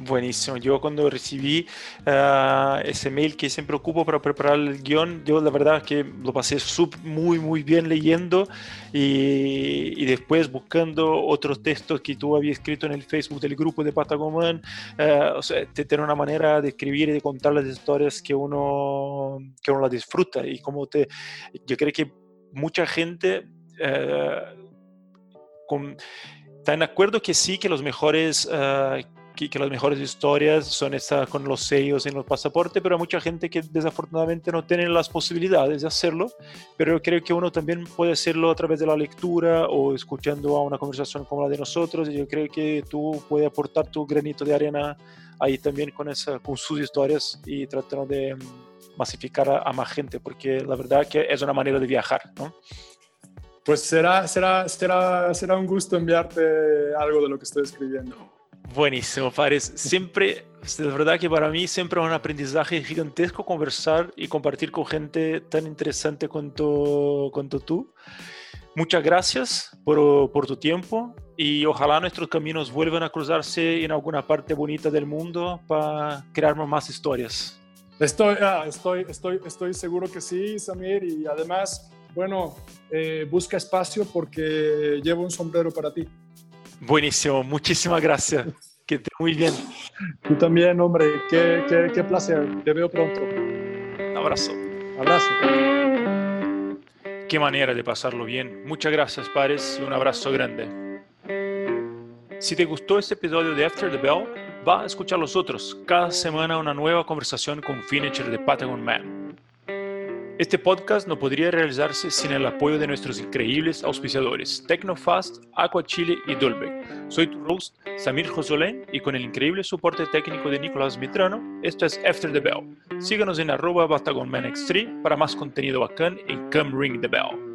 Buenísimo. Yo cuando recibí uh, ese mail que siempre ocupo para preparar el guion, yo la verdad que lo pasé sub, muy, muy bien leyendo y, y, después buscando otros textos que tú habías escrito en el Facebook del grupo de Patagoman. Uh, o sea, te tiene una manera de escribir y de contar las historias que uno, que uno las disfruta. Y como te, yo creo que mucha gente... Uh, con, está en acuerdo que sí, que los mejores que, que, las mejores historias son estas con los sellos en los pasaportes, pero hay mucha gente que desafortunadamente no tiene las posibilidades de hacerlo, pero yo creo que uno también puede hacerlo a través de la lectura o escuchando a una conversación como la de nosotros, y yo creo que tú puedes aportar tu granito de arena ahí también con, esa, con sus historias y tratando de mm, masificar a, a más gente, porque la verdad que es una manera de viajar, ¿no? Pues será, será, será, será un gusto enviarte algo de lo que estoy escribiendo. Buenísimo, Fares. Siempre, es verdad que para mí siempre es un aprendizaje gigantesco conversar y compartir con gente tan interesante cuanto, tú. Muchas gracias por, tu tiempo y ojalá nuestros caminos vuelvan a cruzarse en alguna parte bonita del mundo para crear más historias. Estoy, ah, estoy, estoy, estoy seguro que sí, Samir, y además, bueno, eh, busca espacio porque llevo un sombrero para ti. Buenísimo, muchísimas gracias. Que esté muy bien. Tú también, hombre. Qué, qué, qué placer. Te veo pronto. Un abrazo. Abrazo. Qué manera de pasarlo bien. Muchas gracias, pares, y un abrazo grande. Si te gustó este episodio de After the Bell, va a escuchar los otros. Cada semana una nueva conversación con Finisher de Patagon Man. Este podcast no podría realizarse sin el apoyo de nuestros increíbles auspiciadores Tecnofast, Aqua Chile y Dolbeck. Soy tu host, Samir Josolén, y con el increíble soporte técnico de Nicolás Mitrano, esto es After the Bell. Síganos en arroba 3 para más contenido bacán en Come Ring the Bell.